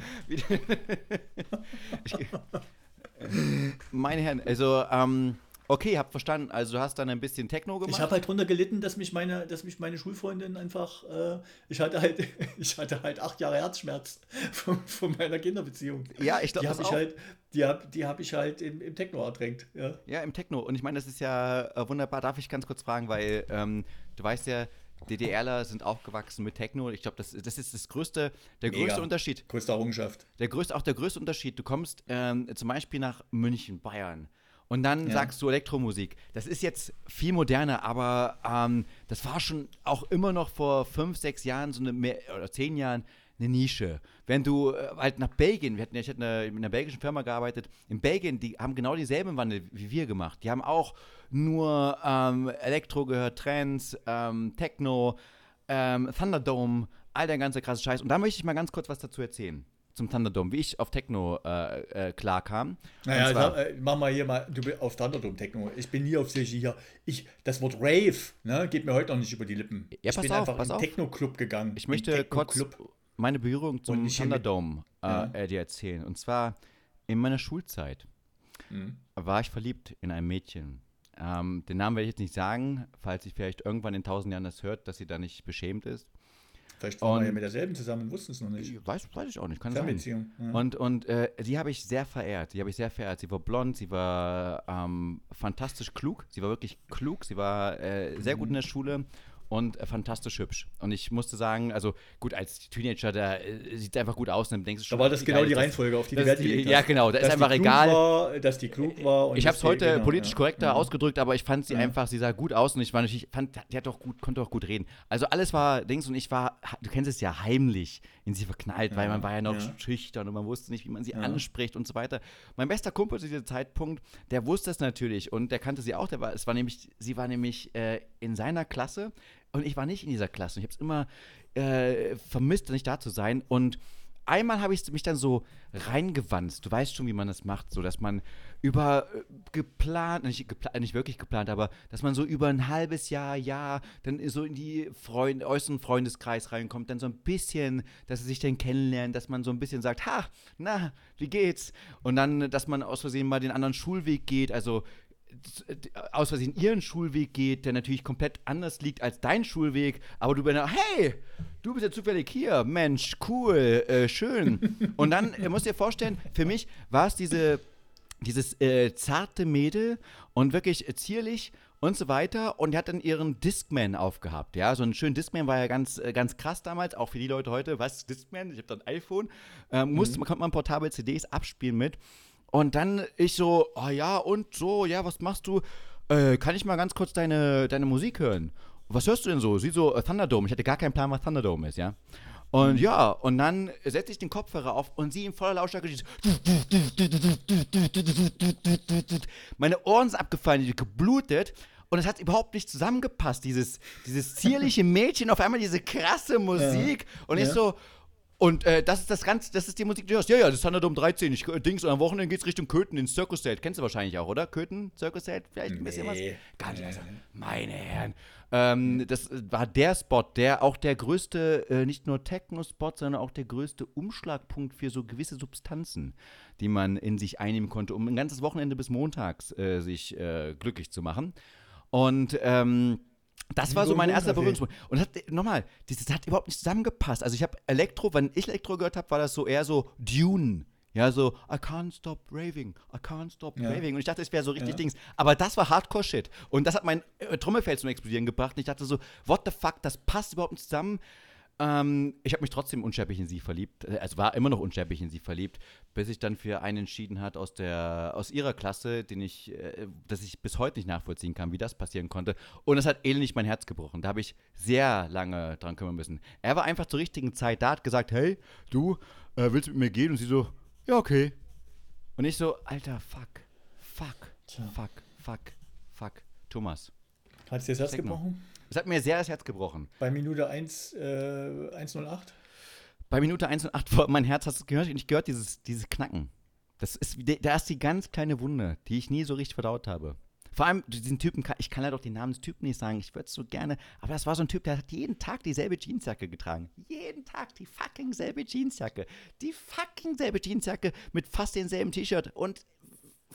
Meine Herren, also, ähm, Okay, hab verstanden. Also du hast dann ein bisschen Techno gemacht. Ich habe halt drunter gelitten, dass mich meine, dass mich meine Schulfreundin einfach, äh, ich hatte halt, [LAUGHS] ich hatte halt acht Jahre Herzschmerz von, von meiner Kinderbeziehung. Ja, ich glaube, die habe ich halt, die habe die hab ich halt im, im Techno ertränkt. Ja. ja, im Techno. Und ich meine, das ist ja äh, wunderbar. Darf ich ganz kurz fragen, weil ähm, du weißt ja, DDRler sind aufgewachsen mit Techno. Ich glaube, das, das ist das größte, der Mega. größte Unterschied. Größte Errungenschaft. Der größte, auch der größte Unterschied. Du kommst ähm, zum Beispiel nach München, Bayern. Und dann ja. sagst du Elektromusik. Das ist jetzt viel moderner, aber ähm, das war schon auch immer noch vor fünf, sechs Jahren, so eine mehr, oder zehn Jahren, eine Nische. Wenn du äh, halt nach Belgien, wir hatten, ich hatte eine, in einer belgischen Firma gearbeitet, in Belgien, die haben genau dieselben Wandel wie wir gemacht. Die haben auch nur ähm, Elektro gehört, Trends, ähm, Techno, ähm, Thunderdome, all der ganze krasse Scheiß. Und da möchte ich mal ganz kurz was dazu erzählen zum Thunderdome, wie ich auf Techno äh, äh, klar kam. Naja, zwar, äh, mach mal hier mal, du bist auf Thunderdome Techno. Ich bin nie auf solche hier. Ich, das Wort Rave, ne, geht mir heute noch nicht über die Lippen. Ja, ich bin auf, einfach in Techno-Club gegangen. Ich möchte kurz meine Berührung zum Thunderdome äh, ja. Äh, dir erzählen. Und zwar in meiner Schulzeit mhm. war ich verliebt in ein Mädchen. Ähm, den Namen werde ich jetzt nicht sagen, falls sie vielleicht irgendwann in tausend Jahren das hört, dass sie da nicht beschämt ist. Vielleicht waren und, wir ja mit derselben zusammen, wussten es noch nicht. Weiß, weiß ich auch nicht, kann sein. Ja. Und, und äh, die habe ich sehr verehrt. Die habe ich sehr verehrt. Sie war blond, sie war ähm, fantastisch klug. Sie war wirklich klug. Sie war äh, sehr mhm. gut in der Schule und äh, fantastisch hübsch. Und ich musste sagen, also gut, als Teenager, der äh, sieht einfach gut aus und dann denkst du schon. Aber das ist genau die Reihenfolge, auf die die Wert gelegt Ja, genau, da ist einfach egal. War, dass die klug war. ich habe es heute genau, politisch korrekter ja. ausgedrückt, aber ich fand sie ja. einfach, sie sah gut aus und ich war natürlich, fand, die hat doch gut, konnte auch gut reden. Also alles war Dings und ich war, du kennst es ja, heimlich in sie verknallt, weil man war ja noch schüchtern und man wusste nicht, wie man sie anspricht und so weiter. Mein bester Kumpel zu diesem Zeitpunkt, der wusste es natürlich und der kannte sie auch, der war, es war nämlich, sie war nämlich äh, in seiner Klasse und ich war nicht in dieser Klasse. Ich habe es immer äh, vermisst, nicht da zu sein. Und einmal habe ich mich dann so reingewandt. Du weißt schon, wie man das macht, so dass man über äh, geplant, nicht, geplant, nicht wirklich geplant, aber dass man so über ein halbes Jahr, Jahr, dann so in die Freund, äußeren Freundeskreis reinkommt, dann so ein bisschen, dass sie sich dann kennenlernen, dass man so ein bisschen sagt, ha, na, wie geht's? Und dann, dass man aus Versehen mal den anderen Schulweg geht, also aus Versehen ihren Schulweg geht, der natürlich komplett anders liegt als dein Schulweg, aber du bist hey, du bist ja zufällig hier, Mensch, cool, äh, schön. [LAUGHS] Und dann äh, musst du dir vorstellen, für mich war es diese, dieses äh, zarte Mädel und wirklich zierlich und so weiter. Und die hat dann ihren Discman aufgehabt. Ja, so ein schönen Discman war ja ganz, äh, ganz krass damals, auch für die Leute heute. Was Discman? Ich habe dann ein iPhone. Ähm, musste, mhm. konnte man portable CDs abspielen mit. Und dann ich so, oh ja, und so, ja, was machst du? Äh, kann ich mal ganz kurz deine, deine Musik hören? Was hörst du denn so? Sie so, uh, Thunderdome. Ich hatte gar keinen Plan, was Thunderdome ist, ja. Und mhm. ja, und dann setze ich den Kopfhörer auf und sie in voller Lautstärke Meine Ohren sind abgefallen, die geblutet. Und es hat überhaupt nicht zusammengepasst. Dieses, dieses zierliche Mädchen, auf einmal diese krasse Musik. Ja. Und ich ja. so, und äh, das ist das Ganze, das ist die Musik, die du hörst. Ja, ja, das ist Thunderdome 13. Ich, äh, Dings, und am Wochenende geht's Richtung Köthen ins Circus Set. Kennst du wahrscheinlich auch, oder? Köthen, Circus Set? Vielleicht ein bisschen nee. was? Gar nicht. Also, meine Herren. Ähm, das war der Spot, der auch der größte, äh, nicht nur Techno-Spot, sondern auch der größte Umschlagpunkt für so gewisse Substanzen, die man in sich einnehmen konnte, um ein ganzes Wochenende bis montags äh, sich äh, glücklich zu machen. Und ähm, das war so mein erster Berührungspunkt. Und hat, nochmal, das hat überhaupt nicht zusammengepasst. Also ich habe Elektro, wenn ich Elektro gehört habe, war das so eher so Dune. Ja, so, I can't stop raving, I can't stop ja. raving. Und ich dachte, es wäre so richtig ja. Dings. Aber das war Hardcore-Shit. Und das hat mein äh, Trommelfeld zum Explodieren gebracht. Und ich dachte so, what the fuck, das passt überhaupt nicht zusammen. Ähm, ich habe mich trotzdem unsterblich in sie verliebt. Äh, also war immer noch unsterblich in sie verliebt, bis ich dann für einen entschieden hat aus der aus ihrer Klasse, den ich, äh, dass ich bis heute nicht nachvollziehen kann, wie das passieren konnte. Und es hat ähnlich mein Herz gebrochen. Da habe ich sehr lange dran kümmern müssen. Er war einfach zur richtigen Zeit da, hat gesagt, hey, du äh, willst mit mir gehen? Und sie so, ja okay. Und ich so, alter, fuck, fuck, Tja. fuck, fuck, fuck, Thomas. Hat es dir das Herz gebrochen? Es hat mir sehr das Herz gebrochen. Bei Minute 1, äh, 108? Bei Minute 1 und 8, mein Herz hast du gehört, ich gehört dieses, dieses Knacken. Das ist, da ist die ganz kleine Wunde, die ich nie so richtig verdaut habe. Vor allem diesen Typen, ich kann ja doch den Namen des Typen nicht sagen, ich würde es so gerne, aber das war so ein Typ, der hat jeden Tag dieselbe Jeansjacke getragen. Jeden Tag die fucking selbe Jeansjacke. Die fucking selbe Jeansjacke mit fast denselben T-Shirt und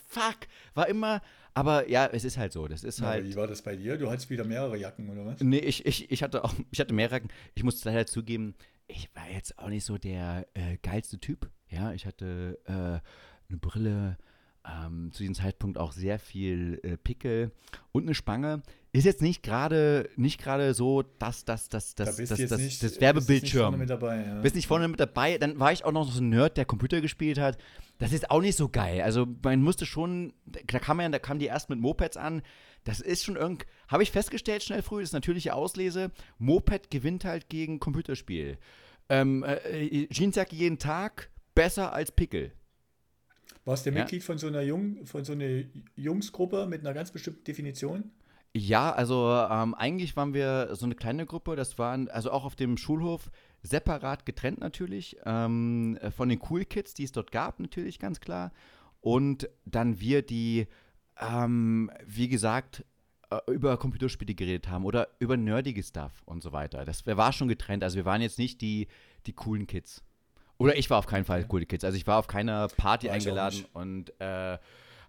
fuck, war immer, aber ja, es ist halt so, das ist halt. Wie war das bei dir? Du hattest wieder mehrere Jacken, oder was? Nee, ich, ich, ich hatte auch, ich hatte mehrere Jacken. Ich muss leider zugeben, ich war jetzt auch nicht so der äh, geilste Typ. Ja, ich hatte äh, eine Brille, ähm, zu diesem Zeitpunkt auch sehr viel äh, Pickel und eine Spange. Ist jetzt nicht gerade nicht gerade so, dass das, das, das, Da bist das, das, nicht, das bist Werbebildschirm. nicht vorne mit dabei. Ja. Bist nicht vorne mit dabei, dann war ich auch noch so ein Nerd, der Computer gespielt hat. Das ist auch nicht so geil. Also man musste schon, da kam man, da kamen die erst mit Mopeds an. Das ist schon irgend, habe ich festgestellt schnell früh, das ist natürliche Auslese. Moped gewinnt halt gegen Computerspiel. Ähm, äh, Jeansjacke jeden Tag besser als Pickel. Warst du Ja. Mitglied von so einer Jung, von so einer Jungsgruppe mit einer ganz bestimmten Definition? Ja, also ähm, eigentlich waren wir so eine kleine Gruppe, das waren also auch auf dem Schulhof separat getrennt natürlich, ähm, äh, von den Cool Kids, die es dort gab natürlich ganz klar. Und dann wir, die, ähm, wie gesagt, äh, über Computerspiele geredet haben oder über nerdige Stuff und so weiter. Das war schon getrennt, also wir waren jetzt nicht die, die coolen Kids. Oder ich war auf keinen Fall coole Kids. Also ich war auf keiner Party eingeladen und äh,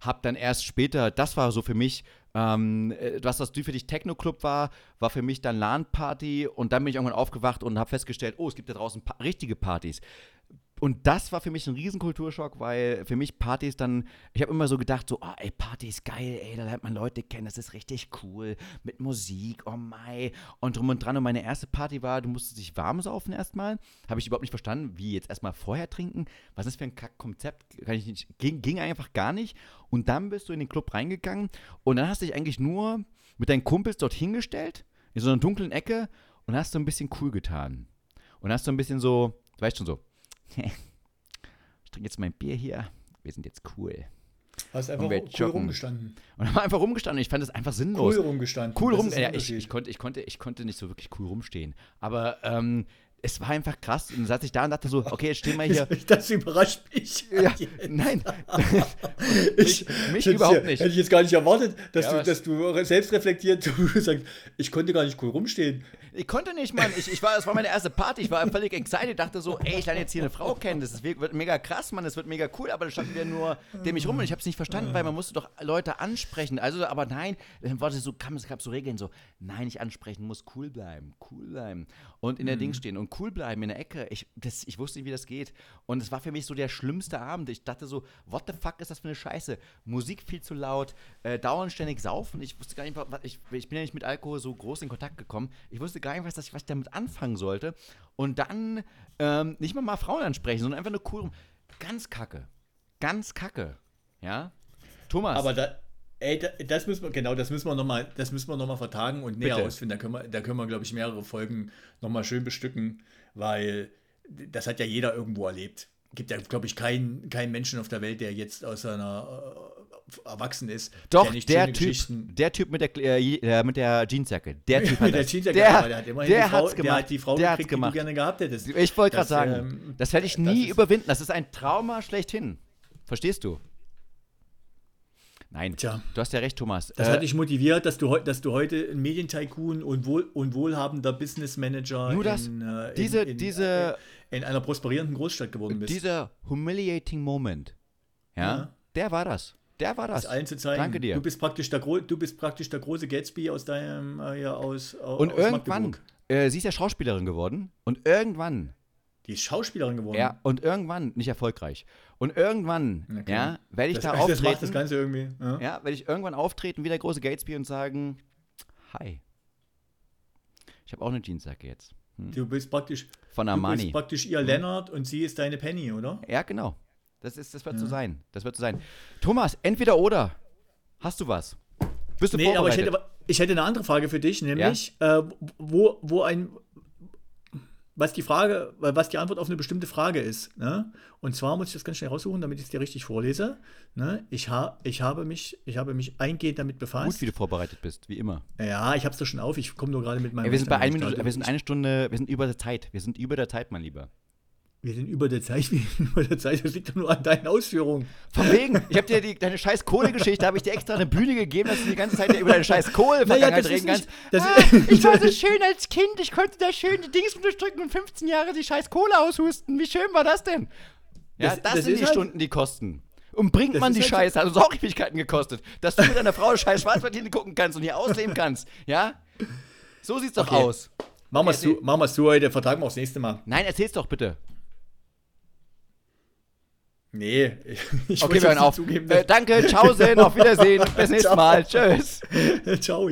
hab dann erst später, das war so für mich, ähm, äh, was das für dich Techno-Club war, war für mich dann LAN-Party und dann bin ich irgendwann aufgewacht und habe festgestellt, oh, es gibt da draußen pa richtige Partys. Und das war für mich ein riesen Kulturschock, weil für mich Partys dann, ich habe immer so gedacht, so, oh, ey, Party ist geil, ey, da lernt man Leute kennen, das ist richtig cool, mit Musik, oh mei, und drum und dran. Und meine erste Party war, du musstest dich warm saufen erstmal. Habe ich überhaupt nicht verstanden, wie jetzt erstmal vorher trinken. Was ist das für ein Kack-Konzept? Ging, ging einfach gar nicht. Und dann bist du in den Club reingegangen und dann hast du dich eigentlich nur mit deinen Kumpels dort hingestellt, in so einer dunklen Ecke und hast so ein bisschen cool getan. Und hast so ein bisschen so, du weißt schon so, ich trinke jetzt mein Bier hier, wir sind jetzt cool. Hast einfach cool joggen. rumgestanden. Und haben einfach rumgestanden. Ich fand das einfach sinnlos. Cool rumgestanden. Cool Das rum. ist ein Ja, ich, ich, konnte, ich, konnte, ich konnte nicht so wirklich cool rumstehen. Aber ähm, es war einfach krass. Und dann saß ich da und dachte so, okay, jetzt stehen wir hier. [LAUGHS] Das überrascht mich. ja, [LAUGHS] nein. [LAUGHS] Ich, mich überhaupt ich- nicht. Hätte ich jetzt gar nicht erwartet, dass, Ja, du, dass du selbst reflektiert du sagst, ich konnte gar nicht cool rumstehen. Ich konnte nicht, Mann. Ich, ich war, es war meine erste Party. Ich war völlig excited. Dachte so, ey, ich lerne jetzt hier eine Frau kennen. Das wird mega krass, Mann. Das wird mega cool. Aber da standen wir nur dem ich rum und ich habe es nicht verstanden, weil man musste doch Leute ansprechen. Also, aber nein, dann war das so, kam, es gab so Regeln so, nein, nicht ansprechen, muss cool bleiben, cool bleiben und in der Ding stehen und cool bleiben in der Ecke. Ich, das, ich wusste nicht, wie das geht. Und es war für mich so der schlimmste Abend. Ich dachte so, what the fuck ist das für eine Scheiße? Musik viel zu laut, äh, dauernd ständig saufen. Ich wusste gar nicht, was, ich, ich bin ja nicht mit Alkohol so groß in Kontakt gekommen. Ich wusste gar nicht, was, was ich damit anfangen sollte. Und dann ähm, nicht mal mal Frauen ansprechen, sondern einfach nur cool rum. Ganz kacke. Ganz kacke. Ja? Thomas. Aber da, ey, da, das müssen wir, genau, das müssen wir nochmal, das müssen wir noch mal vertagen und näher Bitte. ausfinden. Da können wir, da können wir, glaube ich, mehrere Folgen nochmal schön bestücken, weil das hat ja jeder irgendwo erlebt. Gibt ja, glaube ich, keinen keinen Menschen auf der Welt, der jetzt aus seiner äh, erwachsen ist, Doch, nicht der schöne Typ, Geschichten- der Typ mit der, äh, äh, mit der Jeansjacke. Der [LAUGHS] Typ hat mit der das. Jeansjacke, der, aber der hat immerhin der die Frau, gemacht. der hat die Frau der gekriegt, gemacht. die du gerne gehabt hättest. Ich wollte gerade Das, sagen, ähm, das werde ich das nie ist- überwinden. Das ist ein Trauma schlechthin. Verstehst du? Nein, Tja. du hast ja recht, Thomas. Das Äh, hat dich motiviert, dass du, dass du heute ein Medientycoon und, wohl, und wohlhabender Businessmanager Nur das. in, äh, in, Diese- in, diese- in, in einer prosperierenden Großstadt geworden bist. dieser humiliating Moment, ja, Ja. der war das. Der war das. das allen zu zeigen. Danke dir. Du bist praktisch der, Gro du bist praktisch der große Gatsby aus deinem, äh, ja, aus, au- Und aus irgendwann, äh, sie ist ja Schauspielerin geworden. Und irgendwann, Die ist Schauspielerin geworden. ja, und irgendwann, nicht erfolgreich. Und irgendwann, ja, werde ich das, da das auftreten. macht das Ganze irgendwie. Ja. Ja, werde ich irgendwann auftreten wie der große Gatesby und sagen, hi. Ich habe auch eine Jeansjacke jetzt. Hm? Du bist praktisch, Von du bist Armani. praktisch ihr Lennart und sie ist deine Penny, oder? Ja, genau. Das, ist, das wird so Ja. sein. Das wird so sein. Thomas, entweder oder. Hast du was? Bist du Nee, aber ich vorbereitet? hätte, ich hätte eine andere Frage für dich, nämlich, äh, wo, wo ein, was die Frage, was die Antwort auf eine bestimmte Frage ist. Ne? Und zwar muss ich das ganz schnell raussuchen, damit ich es dir richtig vorlese. Ne? Ich, ha, ich, habe mich, ich habe mich eingehend damit Gut, befasst. wie du vorbereitet bist, wie immer. ja, ich habe es doch schon auf. Ich komme nur gerade mit meinem. Ey, wir sind bei einer Minute, wir sind eine Stunde, wir sind über der Zeit. Wir sind über der Zeit, mein Lieber. Wir sind über der Zeit, [LAUGHS] wir sind über der Zeit, das liegt doch nur an deinen Ausführungen. Von wegen, ich habe dir die, deine scheiß Kohle-Geschichte, habe ich dir extra eine Bühne gegeben, dass du die ganze Zeit über deine scheiß Kohle naja, reden kannst. Ah, [LAUGHS] ich war so schön als Kind, ich konnte da schön die Dings durchdrücken und 15 Jahre die scheiß Kohle aushusten. Wie schön war das denn? Ja, das, das, das sind die halt Stunden, die kosten. Und bringt man die halt Scheiße, also Sorgfältigkeiten gekostet, dass du mit deiner Frau scheiß Schwarzmartine gucken kannst und hier ausleben kannst. Ja? So sieht's doch okay. aus. Machen wir es so, heute, vertagen wir aufs nächste Mal. Nein, erzähl's doch bitte. Nee, ich [LAUGHS] okay, wir hören. Zugeben, äh, danke, ciao, sehen, auf Wiedersehen, [LAUGHS] bis nächstes Mal, tschüss. [LAUGHS] Ciao.